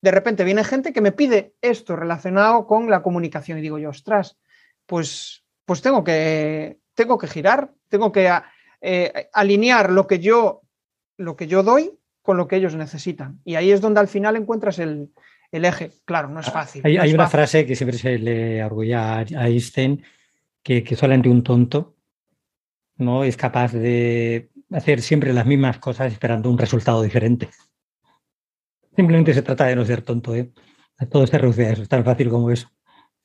de repente viene gente que me pide esto relacionado con la comunicación y digo yo, ostras, pues, pues tengo, que, tengo que girar, tengo que eh, alinear lo que, yo, lo que yo doy con lo que ellos necesitan. Y ahí es donde al final encuentras el, eje. Claro, no es ah, fácil. Hay, una frase que siempre se le orgulla a Einstein, que, que solamente un tonto no es capaz de hacer siempre las mismas cosas esperando un resultado diferente. Simplemente se trata de no ser tonto, ¿eh? Todo se reduce a eso, es tan fácil como eso.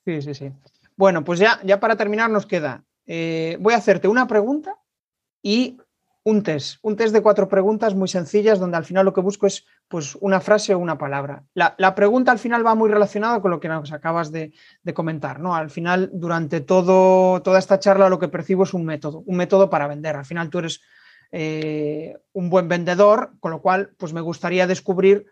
Sí, sí, sí. Bueno, pues ya, ya para terminar nos queda, eh, voy a hacerte una pregunta y un test, un test de cuatro preguntas muy sencillas donde al final lo que busco es pues una frase o una palabra. La, pregunta al final va muy relacionada con lo que nos acabas de, comentar, ¿no? Al final, durante todo, toda esta charla lo que percibo es un método, un método para vender. Al final tú eres eh, un buen vendedor, con lo cual pues me gustaría descubrir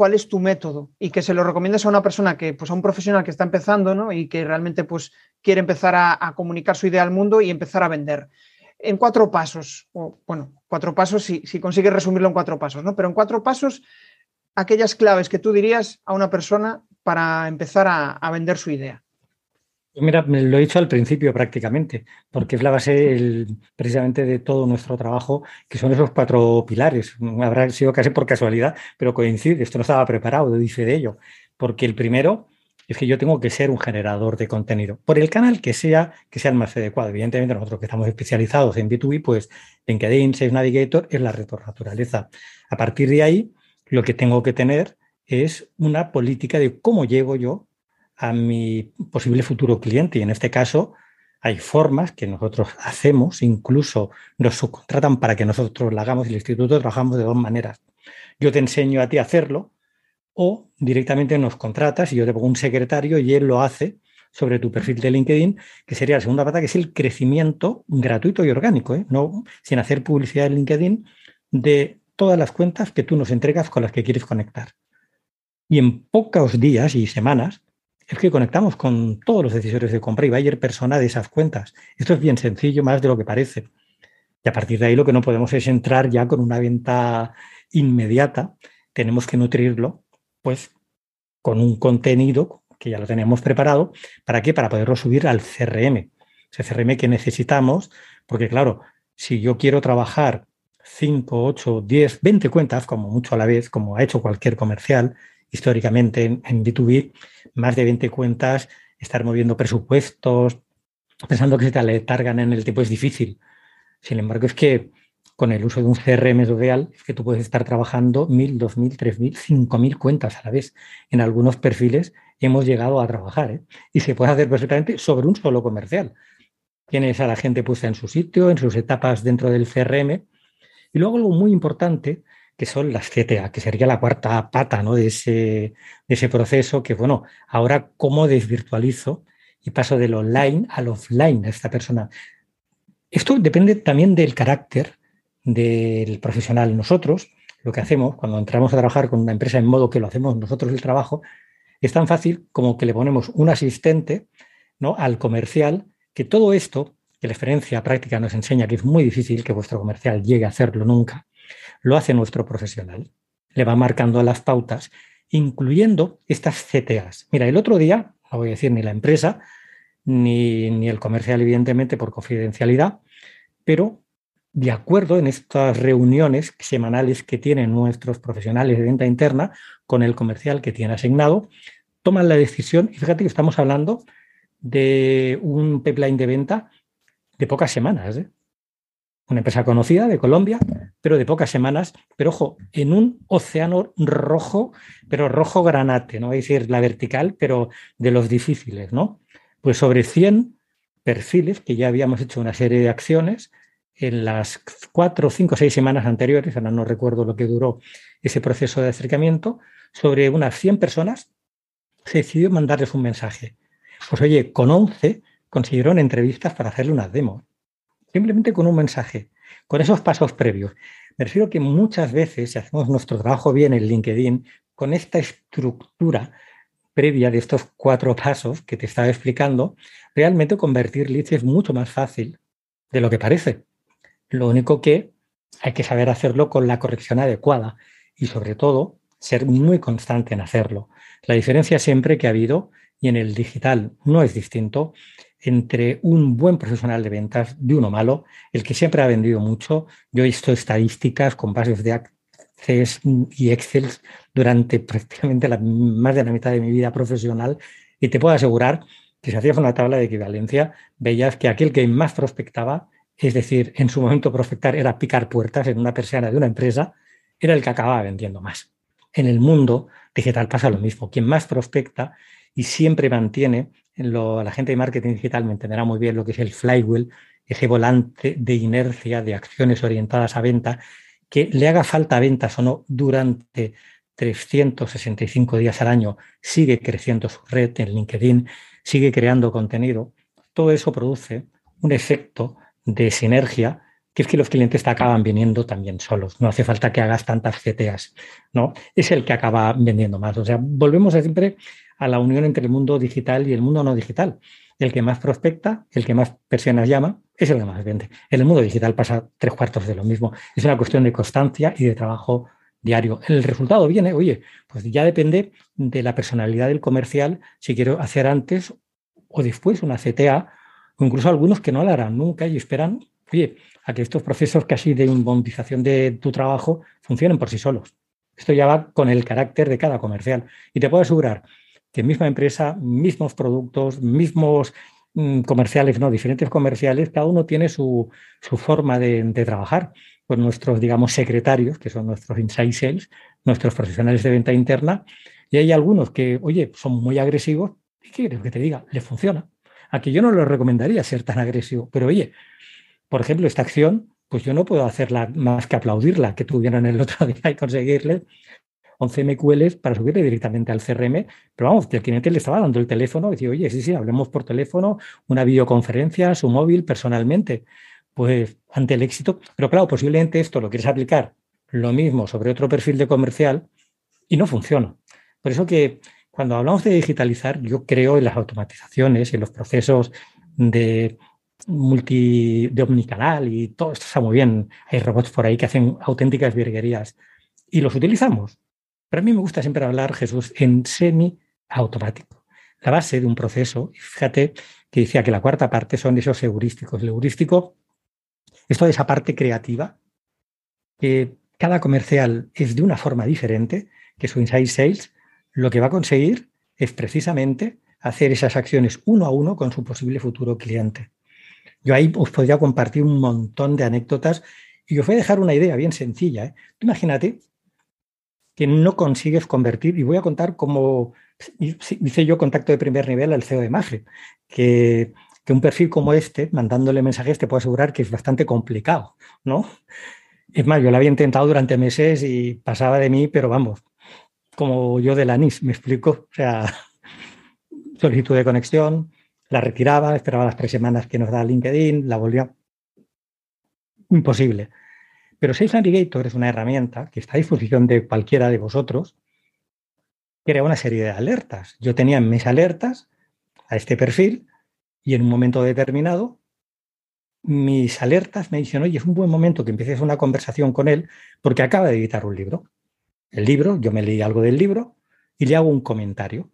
cuál es tu método y que se lo recomiendes a una persona que, pues a un profesional que está empezando ¿no? y que realmente pues quiere empezar a, comunicar su idea al mundo y empezar a vender. En cuatro pasos, o bueno, cuatro pasos si, si consigues resumirlo en cuatro pasos, ¿no? Pero en cuatro pasos, aquellas claves que tú dirías a una persona para empezar a vender su idea. Pues mira, lo he dicho al principio prácticamente, porque es la base precisamente de todo nuestro trabajo, que son esos cuatro pilares. Habrá sido casi por casualidad, pero coincide, esto no estaba preparado, dice de ello, porque el primero es que yo tengo que ser un generador de contenido, por el canal que sea, que sea el más adecuado. Evidentemente, nosotros que estamos especializados en B2B, pues LinkedIn, Sales Navigator es la red por naturaleza. A partir de ahí, lo que tengo que tener es una política de cómo llego yo a mi posible futuro cliente. Y en este caso hay formas que nosotros [laughs] hacemos, incluso nos subcontratan para que nosotros la hagamos. El instituto trabajamos de dos maneras. Yo te enseño a ti a hacerlo o directamente nos contratas y yo te pongo un secretario y él lo hace sobre tu perfil de LinkedIn, que sería la segunda pata, que es el crecimiento gratuito y orgánico, ¿eh? no sin hacer publicidad en LinkedIn de todas las cuentas que tú nos entregas con las que quieres conectar. Y en pocos días y semanas es que conectamos con todos los decisores de compra y buyer persona de esas cuentas. Esto es bien sencillo, más de lo que parece. Y a partir de ahí lo que no podemos es entrar ya con una venta inmediata. Tenemos que nutrirlo, pues, con un contenido que ya lo tenemos preparado. ¿Para qué? Para poderlo subir al CRM. Ese CRM que necesitamos, porque claro, si yo quiero trabajar 5, 8, 10, 20 cuentas, como mucho a la vez, como ha hecho cualquier comercial, históricamente en, B2B, más de 20 cuentas, estar moviendo presupuestos, pensando que se te aletargan en el tiempo es difícil. Sin embargo, es que con el uso de un CRM real, es que tú puedes estar trabajando mil, dos mil, tres mil, cinco mil cuentas a la vez. En algunos perfiles hemos llegado a trabajar ¿eh? y se puede hacer perfectamente sobre un solo comercial. Tienes a la gente puesta en su sitio, en sus etapas dentro del CRM. Y luego algo muy importante que son las CTA, que sería la cuarta pata ¿no? de, ese, de ese proceso, que bueno, ahora cómo desvirtualizo y paso del online al offline a esta persona. Esto depende también del carácter del profesional. Nosotros, lo que hacemos cuando entramos a trabajar con una empresa en modo que lo hacemos nosotros el trabajo, es tan fácil como que le ponemos un asistente ¿no? al comercial, que todo esto, que la experiencia práctica nos enseña que es muy difícil que vuestro comercial llegue a hacerlo nunca, lo hace nuestro profesional. Le va marcando las pautas, incluyendo estas CTAs. Mira, el otro día, no voy a decir ni la empresa, ni, ni el comercial, evidentemente, por confidencialidad, pero de acuerdo en estas reuniones semanales que tienen nuestros profesionales de venta interna con el comercial que tiene asignado, toman la decisión, y fíjate que estamos hablando de un pipeline de venta de pocas semanas. ¿eh? Una empresa conocida de Colombia, pero de pocas semanas, pero ojo, en un océano rojo, pero rojo granate, no voy a decir la vertical, pero de los difíciles, ¿no? Pues sobre 100 perfiles que ya habíamos hecho una serie de acciones, en las cuatro, cinco, seis semanas anteriores, ahora no recuerdo lo que duró ese proceso de acercamiento, sobre unas 100 personas se decidió mandarles un mensaje. Pues oye, con 11 consiguieron entrevistas para hacerle unas demos. Simplemente con un mensaje, con esos pasos previos. Me refiero que muchas veces, si hacemos nuestro trabajo bien en LinkedIn, con esta estructura previa de estos cuatro pasos que te estaba explicando, realmente convertir leads es mucho más fácil de lo que parece. Lo único que hay que saber hacerlo con la corrección adecuada y sobre todo ser muy constante en hacerlo. La diferencia siempre que ha habido, y en el digital no es distinto, entre un buen profesional de ventas de uno malo, el que siempre ha vendido mucho. Yo he visto estadísticas con bases de Access y Excel durante prácticamente más de la mitad de mi vida profesional y te puedo asegurar que si hacías una tabla de equivalencia, veías que aquel que más prospectaba, es decir, en su momento prospectar era picar puertas en una persiana de una empresa, era el que acababa vendiendo más. En el mundo digital pasa lo mismo. Quien más prospecta y siempre mantiene, la gente de marketing digital me entenderá muy bien lo que es el flywheel, ese volante de inercia, de acciones orientadas a venta, que le haga falta ventas o no durante 365 días al año, sigue creciendo su red en LinkedIn, sigue creando contenido. Todo eso produce un efecto de sinergia que es que los clientes te acaban viniendo también solos. No hace falta que hagas tantas CTAs, ¿no? Es el que acaba vendiendo más. O sea, volvemos siempre a la unión entre el mundo digital y el mundo no digital. El que más prospecta, el que más personas llama, es el que más vende. En el mundo digital pasa tres cuartos de lo mismo. Es una cuestión de constancia y de trabajo diario. El resultado viene, oye, pues ya depende de la personalidad del comercial, si quiero hacer antes o después una CTA, o incluso algunos que no la harán nunca y esperan, oye, a que estos procesos casi de inboundización de tu trabajo funcionen por sí solos. Esto ya va con el carácter de cada comercial. Y te puedo asegurar que misma empresa, mismos productos, mismos mm, comerciales, no, diferentes comerciales, cada uno tiene su, forma de, trabajar. Pues nuestros, digamos, secretarios, que son nuestros inside sales, nuestros profesionales de venta interna, y hay algunos que, oye, son muy agresivos, ¿y qué quieres que te diga? Les funciona. Aquí yo no les recomendaría ser tan agresivo, pero oye, por ejemplo, esta acción, pues yo no puedo hacerla más que aplaudirla, que tuvieron el otro [laughs] día y conseguirle 11 MQLs para subirle directamente al CRM, pero vamos, el cliente le estaba dando el teléfono y decía, oye, sí, sí, hablemos por teléfono, una videoconferencia, su móvil, personalmente. Pues ante el éxito, pero claro, posiblemente esto lo quieres aplicar lo mismo sobre otro perfil de comercial y no funciona. Por eso que cuando hablamos de digitalizar, yo creo en las automatizaciones, en los procesos de multi de omnicanal y todo esto está muy bien. Hay robots por ahí que hacen auténticas virguerías y los utilizamos. Pero a mí me gusta siempre hablar, Jesús, en semi-automático. La base de un proceso, fíjate que decía que la cuarta parte son esos heurísticos. El heurístico es toda esa parte creativa que cada comercial es de una forma diferente, que su inside sales lo que va a conseguir es precisamente hacer esas acciones uno a uno con su posible futuro cliente. Yo ahí os podría compartir un montón de anécdotas y os voy a dejar una idea bien sencilla. ¿eh? imagínate que no consigues convertir, y voy a contar cómo hice yo contacto de primer nivel al CEO de Mafre, que, que un perfil como este, mandándole mensajes, te puedo asegurar que es bastante complicado, ¿no? Es más, yo lo había intentado durante meses y pasaba de mí, pero vamos, como yo del anís, me explico. O sea, solicitud de conexión, la retiraba, esperaba las tres semanas que nos da LinkedIn, la volvía. Imposible. Pero Sales Navigator es una herramienta que está a disposición de cualquiera de vosotros, crea una serie de alertas. Yo tenía en mis alertas a este perfil y en un momento determinado mis alertas me dicen, oye, es un buen momento que empieces una conversación con él porque acaba de editar un libro. El libro, yo me leí algo del libro y le hago un comentario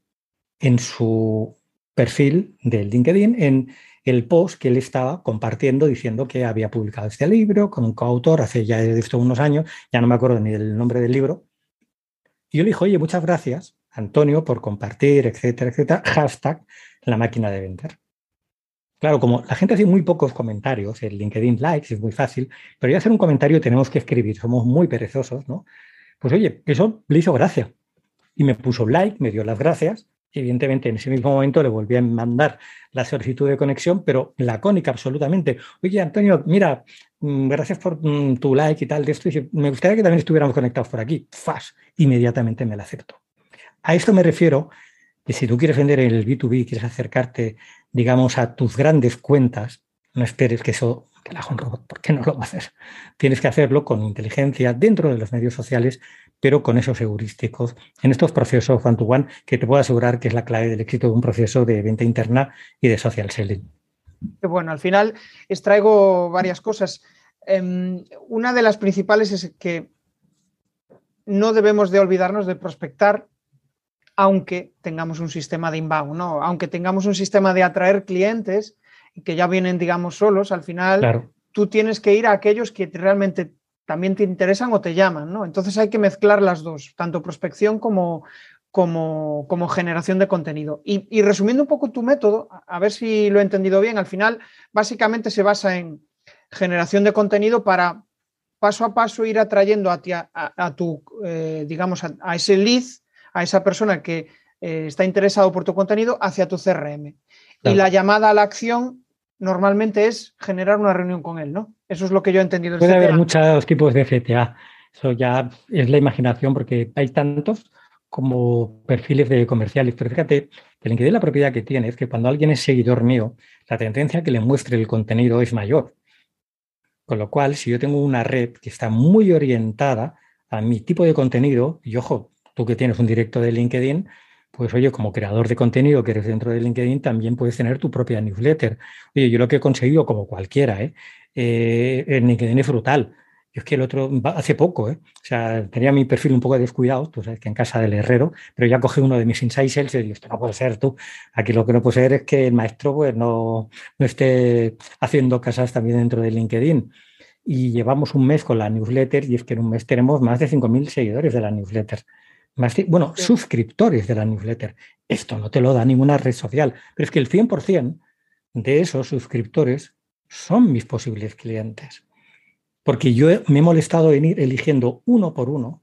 en su perfil de LinkedIn en el post que él estaba compartiendo diciendo que había publicado este libro con un coautor hace ya esto unos años, ya no me acuerdo ni del nombre del libro. Y yo le dije, oye, muchas gracias, Antonio, por compartir, etcétera, etcétera, hashtag la máquina de vender. Claro, como la gente hace muy pocos comentarios, el LinkedIn likes es muy fácil, pero ya hacer un comentario tenemos que escribir, somos muy perezosos, ¿no? Pues oye, eso le hizo gracia. Y me puso like, me dio las gracias, evidentemente en ese mismo momento le volví a mandar la solicitud de conexión, pero lacónica absolutamente. Oye, Antonio, mira, mm, gracias por mm, tu like y tal de esto. Me gustaría que también estuviéramos conectados por aquí. Fas, inmediatamente me la acepto. A esto me refiero que si tú quieres vender el B2B, quieres acercarte, digamos, a tus grandes cuentas, no esperes que eso que la haga un robot, porque no lo va a hacer. Tienes que hacerlo con inteligencia dentro de los medios sociales, pero con esos heurísticos en estos procesos one-to-one que te puedo asegurar que es la clave del éxito de un proceso de venta interna y de social selling. Bueno, al final extraigo varias cosas. Em, una de las principales es que no debemos de olvidarnos de prospectar aunque tengamos un sistema de inbound, ¿no? Aunque tengamos un sistema de atraer clientes y que ya vienen, digamos, solos, al final tú tienes que ir a aquellos que realmente también te interesan o te llaman, ¿no? Entonces hay que mezclar las dos, tanto prospección como, como, como generación de contenido. Y, resumiendo un poco tu método, a ver si lo he entendido bien, al final básicamente se basa en generación de contenido para paso a paso ir atrayendo a, a, tu, eh, digamos, a, ese lead, a esa persona que eh, está interesado por tu contenido hacia tu CRM. Y la llamada a la acción normalmente es generar una reunión con él, ¿no? Eso es lo que yo he entendido. Puede haber muchos tipos de CTA. Eso ya es la imaginación porque hay tantos como perfiles de comerciales. Pero fíjate que LinkedIn la propiedad que tiene es que cuando alguien es seguidor mío, la tendencia a que le muestre el contenido es mayor. Con lo cual, si yo tengo una red que está muy orientada a mi tipo de contenido, y ojo, tú que tienes un directo de LinkedIn, pues oye, como creador de contenido que eres dentro de LinkedIn, también puedes tener tu propia newsletter. Oye, yo lo que he conseguido, como cualquiera, ¿eh? Eh en LinkedIn es brutal. Yo es que el otro, hace poco, ¿eh? o sea, tenía mi perfil un poco descuidado, tú sabes que en casa del herrero, pero ya cogí uno de mis insights y digo, esto no puede ser tú. Aquí lo que no puede ser es que el maestro pues, no, no esté haciendo casas también dentro de LinkedIn. Y llevamos un mes con la newsletter y es que en un mes tenemos más de 5.000 seguidores de la newsletter bueno, suscriptores de la newsletter. Esto no te lo da ninguna red social, pero es que el 100% de esos suscriptores son mis posibles clientes. Porque yo me he molestado en ir eligiendo uno por uno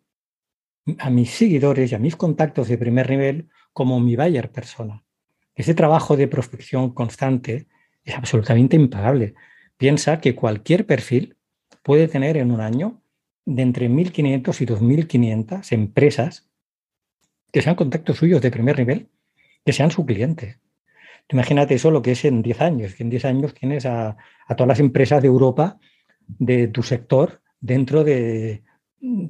a mis seguidores y a mis contactos de primer nivel como mi buyer persona. Ese trabajo de prospección constante es absolutamente impagable. Piensa que cualquier perfil puede tener en un año de entre 1.500 y 2.500 empresas que sean contactos suyos de primer nivel, que sean su cliente. Imagínate eso lo que es en 10 años, que en 10 años tienes a, todas las empresas de Europa de tu sector dentro de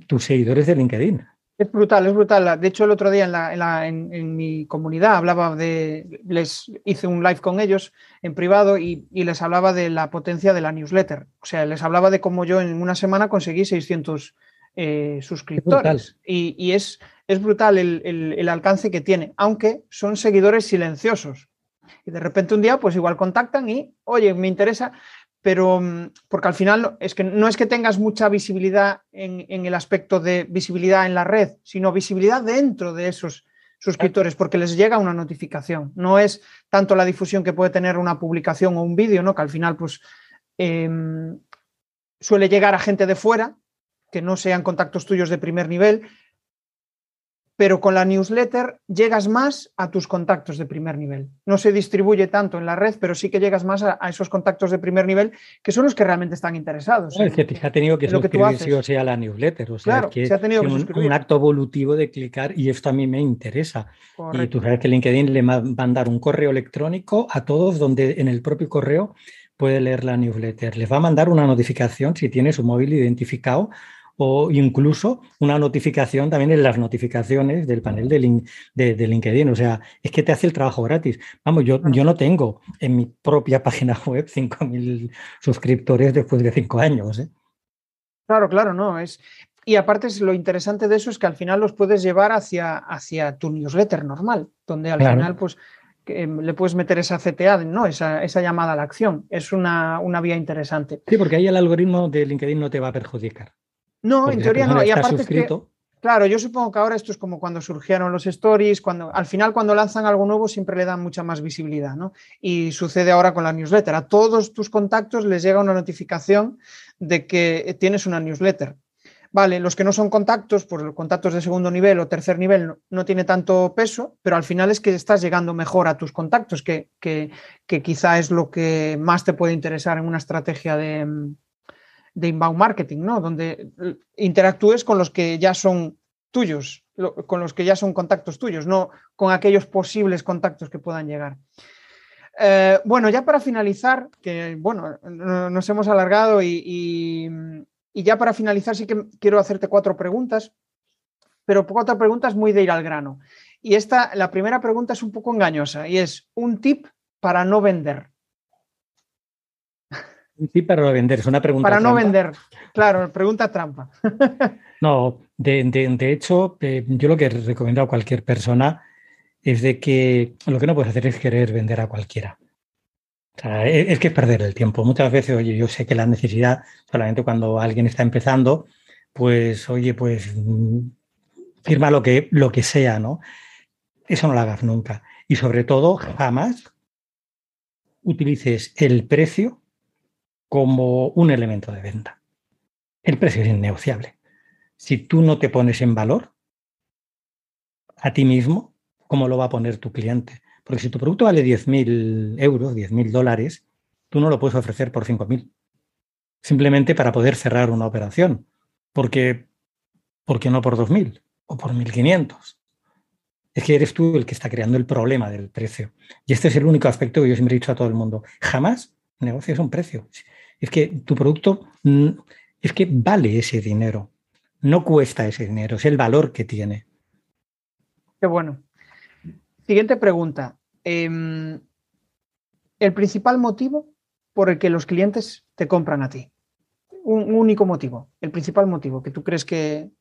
tus seguidores de LinkedIn. Es brutal, es brutal. De hecho, el otro día en, mi comunidad hablaba de, les hice un live con ellos en privado y, les hablaba de la potencia de la newsletter. O sea, les hablaba de cómo yo en una semana conseguí 600 eh, suscriptores. Y, es, es, brutal el, alcance que tiene, aunque son seguidores silenciosos. Y de repente un día, pues igual contactan y, oye, me interesa, pero mm, porque al final es que no es que tengas mucha visibilidad en, el aspecto de visibilidad en la red, sino visibilidad dentro de esos suscriptores, porque les llega una notificación. No es tanto la difusión que puede tener una publicación o un vídeo, ¿no? Que al final, pues, em, suele llegar a gente de fuera que no sean contactos tuyos de primer nivel, pero con la newsletter llegas más a tus contactos de primer nivel. No se distribuye tanto en la red, pero sí que llegas más a, esos contactos de primer nivel que son los que realmente están interesados. es que se ha tenido que suscribirse o sea la newsletter. O sea, que se ha tenido un, un, acto evolutivo de clicar y esto a mí me interesa. Y tú sabes que LinkedIn le va a mandar un correo electrónico a todos donde en el propio correo puede leer la newsletter. Les va a mandar una notificación si tiene su móvil identificado o incluso una notificación también en las notificaciones del panel de, de, LinkedIn. O sea, es que te hace el trabajo gratis. Vamos, yo, yo no tengo en mi propia página [laughs] web 5.000 suscriptores después de cinco años. ¿eh? Claro, claro, no. Es, y aparte, lo interesante de eso es que al final los puedes llevar hacia, hacia tu newsletter normal, donde al final, pues, le puedes meter esa CTA, ¿no? Esa, esa llamada a la acción. Es una, una, vía interesante. Sí, porque ahí el algoritmo de LinkedIn no te va a perjudicar. No, en teoría no. Y aparte que, claro, yo supongo que ahora esto es como cuando surgieron los stories, cuando al final cuando lanzan algo nuevo siempre le dan mucha más visibilidad, ¿no? Y sucede ahora con la newsletter. A todos tus contactos les llega una notificación de que tienes una newsletter. vale, los que no son contactos, pues los contactos de segundo nivel o tercer nivel no, no tiene tanto peso, pero al final es que estás llegando mejor a tus contactos, que, que, que quizá es lo que más te puede interesar en una estrategia de, de inbound marketing, ¿no? Donde interactúes con los que ya son tuyos, con los que ya son contactos tuyos, no con aquellos posibles contactos que puedan llegar. Eh, bueno, ya para finalizar, que bueno, nos hemos alargado y, y, y, ya para finalizar sí que quiero hacerte cuatro preguntas, pero cuatro preguntas muy de ir al grano. Y esta, la primera pregunta es un poco engañosa y es un tip para no vender. Tip para no vender, es una pregunta. Para trampa. no vender, claro, pregunta trampa. [laughs] no, de, de, de hecho, eh, yo lo que recomiendo a cualquier persona es de que lo que no puedes hacer es querer vender a cualquiera. O sea, es, es, que es perder el tiempo. Muchas veces, oye, yo sé que la necesidad, solamente cuando alguien está empezando, pues, oye, pues firma lo que, lo que sea, ¿no? Eso no lo hagas nunca. Y sobre todo, jamás utilices el precio como un elemento de venta. El precio es innegociable. Si tú no te pones en valor a ti mismo, cómo lo va a poner tu cliente. Porque si tu producto vale 10.000 euros, 10.000 dólares, tú no lo puedes ofrecer por 5.000. Simplemente para poder cerrar una operación. Porque, ¿Por qué no por 2.000 o por 1.500? Es que eres tú el que está creando el problema del precio. Y este es el único aspecto que yo siempre he dicho a todo el mundo. Jamás negocias un precio. Es que tu producto es que vale ese dinero. No cuesta ese dinero, es el valor que tiene. Qué bueno. Siguiente pregunta. Eh, el principal motivo por el que los clientes te compran a ti. Un, único motivo, el principal motivo que tú crees que...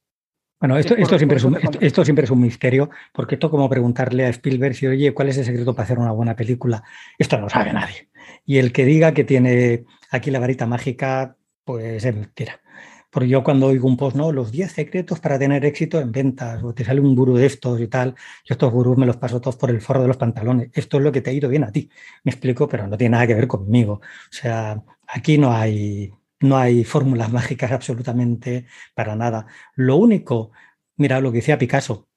Bueno, esto, esto, siempre es un, esto, esto, siempre es un, misterio, porque esto como preguntarle a Spielberg si, oye, ¿cuál es el secreto para hacer una buena película? Esto no lo sabe nadie. Y el que diga que tiene aquí la varita mágica, pues es mentira. Porque yo cuando oigo un post, ¿no? Los 10 secretos para tener éxito en ventas, o te sale un gurú de estos y tal, yo estos gurús me los paso todos por el forro de los pantalones. Esto es lo que te ha ido bien a ti. Me explico, pero no tiene nada que ver conmigo. O sea, aquí no hay, no hay fórmulas mágicas absolutamente para nada. Lo único, mira lo que decía Picasso,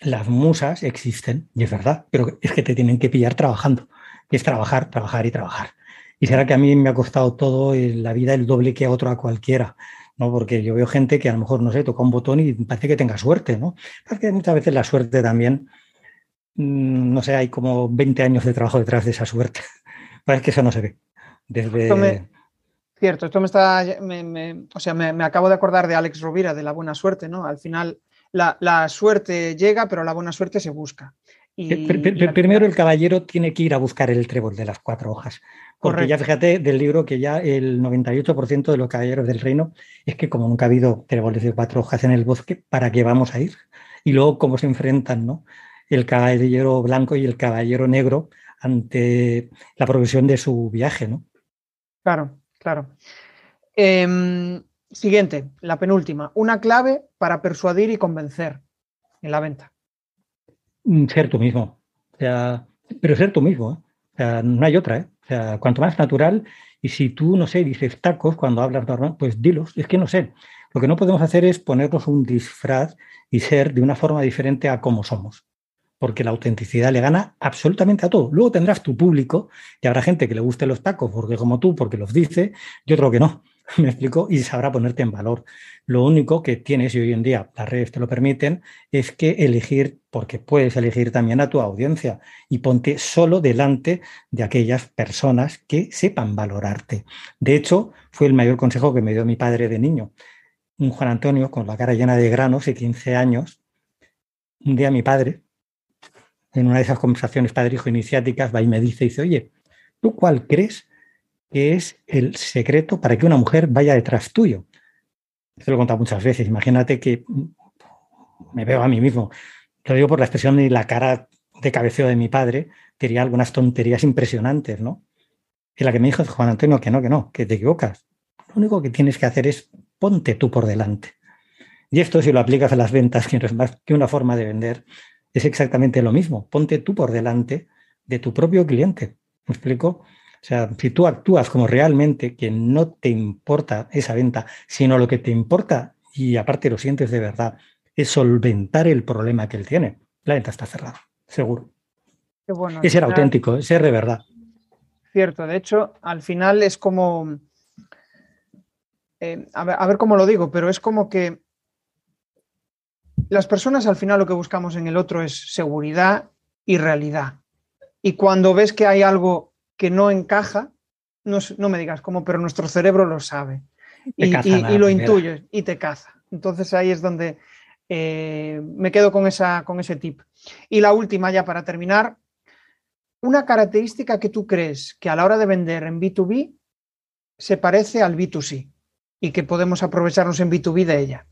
las musas existen, y es verdad, pero es que te tienen que pillar trabajando. Y es trabajar, trabajar y trabajar. Y será que a mí me ha costado todo en la vida el doble que a otro a cualquiera. ¿no? Porque yo veo gente que a lo mejor, no sé, toca un botón y parece que tenga suerte, ¿no? Porque muchas veces la suerte también, mm, no sé, hay como 20 años de trabajo detrás de esa suerte. [laughs] Parece que eso no se ve. Desde... Me, cierto, esto me está, me, me, o sea, me, acabo de acordar de Alex Rovira, de la buena suerte, ¿no? Al final la, la suerte llega, pero la buena suerte se busca. Y, Primero el caballero tiene que ir a buscar el trébol de las cuatro hojas. Porque Correcto. ya fíjate del libro que ya el 98% de los caballeros del reino es que como nunca ha habido tréboles de cuatro hojas en el bosque, ¿para qué vamos a ir? Y luego cómo se enfrentan, ¿no? El caballero blanco y el caballero negro ante la progresión de su viaje, ¿no? Claro, claro. Eh, siguiente, la penúltima. Una clave para persuadir y convencer en la venta. Ser tú mismo. O sea, pero ser tú mismo. ¿eh? O sea, no hay otra, ¿eh? O sea, cuanto más natural, y si tú, no sé, dices tacos cuando hablas normal, pues dilos. Es que no sé. Lo que no podemos hacer es ponernos un disfraz y ser de una forma diferente a como somos. Porque la autenticidad le gana absolutamente a todo. Luego tendrás tu público y habrá gente que le guste los tacos porque como tú, porque los dice, y otro que no. [laughs] ¿Me explico? Y sabrá ponerte en valor. Lo único que tienes, y hoy en día las redes te lo permiten, es que elegir, porque puedes elegir también a tu audiencia y ponte solo delante de aquellas personas que sepan valorarte. De hecho, fue el mayor consejo que me dio mi padre de niño. Un Juan Antonio con la cara llena de granos y 15 años. Un día mi padre, en una de esas conversaciones padre-hijo iniciáticas, va y me dice, dice, oye, ¿tú cuál crees que es el secreto para que una mujer vaya detrás tuyo. Esto lo he contado muchas veces. Imagínate que me veo a mí mismo. Lo digo por la expresión y la cara de cabeceo de mi padre, diría algunas tonterías impresionantes, ¿no? Y la que me dijo Juan Antonio que no, que no, que te equivocas. Lo único que tienes que hacer es ponte tú por delante. Y esto, si lo aplicas a las ventas, [laughs] que no es más que una forma de vender, es exactamente lo mismo. Ponte tú por delante de tu propio cliente. ¿Me explico? O sea, si tú actúas como realmente que no te importa esa venta, sino lo que te importa y aparte lo sientes de verdad, es solventar el problema que él tiene, la venta está cerrada, seguro. Qué bueno, es ser auténtico, ser de verdad. Cierto, de hecho, al final es como, eh, a ver cómo lo digo, pero es como que las personas al final lo que buscamos en el otro es seguridad y realidad. Y cuando ves que hay algo que no encaja, no, me digas cómo, pero nuestro cerebro lo sabe y, lo intuye y te caza. Entonces ahí es donde eh, me quedo con, esa, con ese tip. Y la última ya para terminar, una característica que tú crees que a la hora de vender en B2B se parece al B2C y que podemos aprovecharnos en B2B de ella.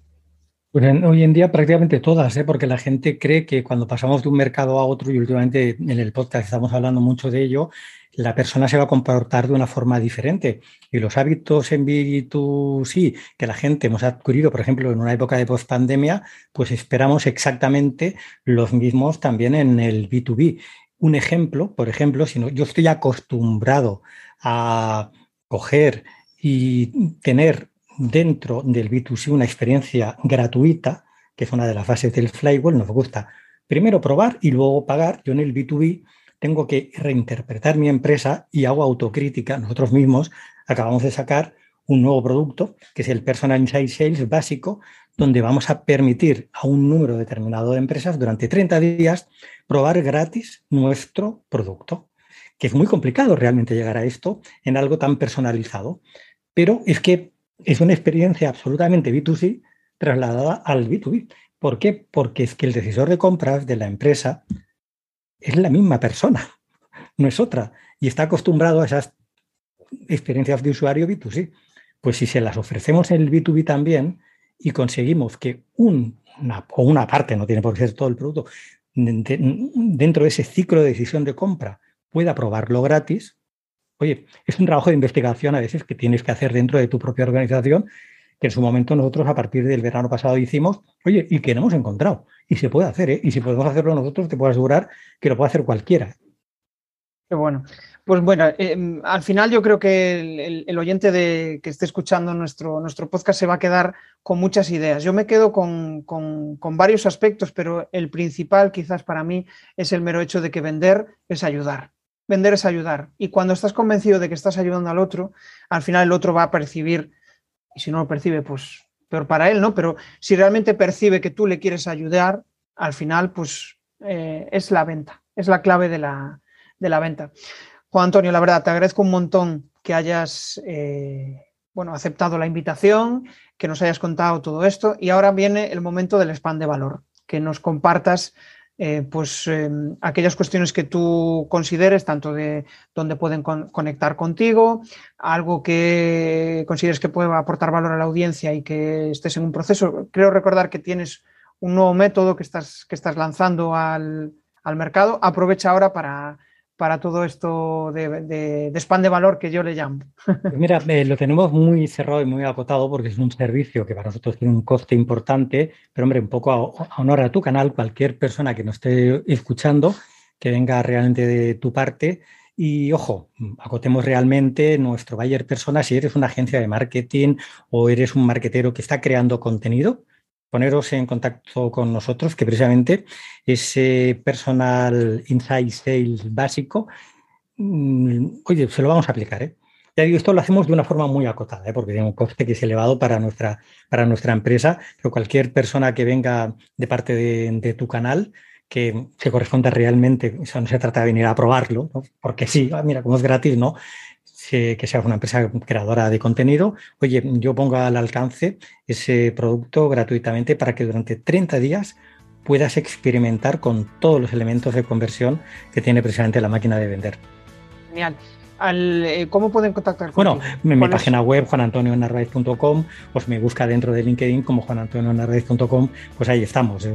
Pues hoy en día prácticamente todas, ¿eh? porque la gente cree que cuando pasamos de un mercado a otro, y últimamente en el podcast estamos hablando mucho de ello, la persona se va a comportar de una forma diferente. Y los hábitos en B2C que la gente hemos adquirido, por ejemplo, en una época de post-pandemia, pues esperamos exactamente los mismos también en el B2B. Un ejemplo, por ejemplo, si no, yo estoy acostumbrado a coger y tener dentro del B2C una experiencia gratuita, que es una de las fases del flywheel, nos gusta primero probar y luego pagar. Yo en el B2B tengo que reinterpretar mi empresa y hago autocrítica. Nosotros mismos acabamos de sacar un nuevo producto, que es el Personal Sales básico, donde vamos a permitir a un número determinado de empresas durante 30 días probar gratis nuestro producto, que es muy complicado realmente llegar a esto en algo tan personalizado. Pero es que es una experiencia absolutamente B2C trasladada al B2B. ¿Por qué? Porque es que el decisor de compras de la empresa es la misma persona, [laughs] no es otra, y está acostumbrado a esas experiencias de usuario B2C. Pues si se las ofrecemos en el B2B también y conseguimos que una, o una parte, no tiene por qué ser todo el producto, dentro de ese ciclo de decisión de compra pueda probarlo gratis, Oye, es un trabajo de investigación a veces que tienes que hacer dentro de tu propia organización, que en su momento nosotros a partir del verano pasado hicimos, oye, y que no hemos encontrado. Y se puede hacer, ¿eh? Y si podemos hacerlo nosotros, te puedo asegurar que lo puede hacer cualquiera. Qué bueno. Pues bueno, em, al final yo creo que el, oyente de, que esté escuchando nuestro, nuestro podcast se va a quedar con muchas ideas. Yo me quedo con, con, varios aspectos, pero el principal quizás para mí es el mero hecho de que vender es ayudar vender es ayudar. Y cuando estás convencido de que estás ayudando al otro, al final el otro va a percibir, y si no lo percibe, pues peor para él, ¿no? Pero si realmente percibe que tú le quieres ayudar, al final, pues eh, es la venta, es la clave de la, de la, venta. Juan Antonio, la verdad, te agradezco un montón que hayas eh, bueno, aceptado la invitación, que nos hayas contado todo esto y ahora viene el momento del spam de valor, que nos compartas eh, pues em, aquellas cuestiones que tú consideres, tanto de dónde pueden conectar contigo, algo que consideres que pueda aportar valor a la audiencia y que estés en un proceso. Creo recordar que tienes un nuevo método que estás, que estás lanzando al, al mercado. Aprovecha ahora para, para todo esto de, de, spam de valor que yo le llamo. Pues mira, eh, lo tenemos muy cerrado y muy acotado porque es un servicio que para nosotros tiene un coste importante, pero hombre, un poco a, honor a tu canal, cualquier persona que nos esté escuchando, que venga realmente de tu parte. Y ojo, acotemos realmente nuestro buyer persona si eres una agencia de marketing o eres un marketero que está creando contenido poneros en contacto con nosotros, que precisamente ese personal inside sales básico, mm, oye, se lo vamos a aplicar. ¿eh? Ya digo, esto lo hacemos de una forma muy acotada, ¿eh? porque tiene un coste que es elevado para nuestra, para nuestra empresa, pero cualquier persona que venga de parte de, tu canal, que se corresponda realmente, eso no se trata de venir a probarlo, porque sí, ah, mira, como es gratis, ¿no? Que sea una empresa creadora de contenido, oye, yo pongo al alcance ese producto gratuitamente para que durante 30 días puedas experimentar con todos los elementos de conversión que tiene precisamente la máquina de vender. Genial. Eh, ¿Cómo pueden contactar Bueno, en mi página web, juanantonionarraez.com, pues me busca dentro de LinkedIn como juanantonionarraez.com, pues ahí estamos.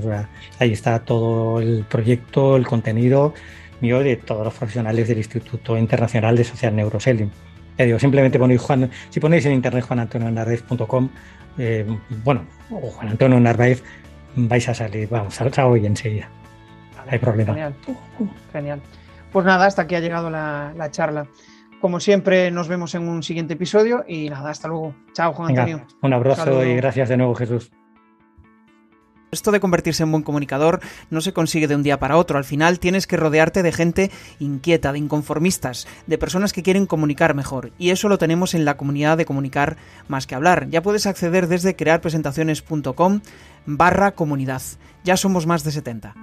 ahí está todo el proyecto, el contenido mío de todos los profesionales del Instituto Internacional de Social Neuroselling. digo, simplemente ponéis Juan, si ponéis en internet juanantonionarvaez.com, eh, bueno, o Juan Antonio Narváez, vais a salir, vamos, salga hoy enseguida. No hay problema. Genial, genial. Pues nada, hasta aquí ha llegado la, charla. Como siempre, nos vemos en un siguiente episodio y nada, hasta luego. Chao, Juan Antonio. un abrazo y gracias de nuevo, Jesús. Esto de convertirse en buen comunicador no se consigue de un día para otro. Al final tienes que rodearte de gente inquieta, de inconformistas, de personas que quieren comunicar mejor. Y eso lo tenemos en la comunidad de comunicar más que hablar. Ya puedes acceder desde crearpresentaciones.com barra comunidad. Ya somos más de 70.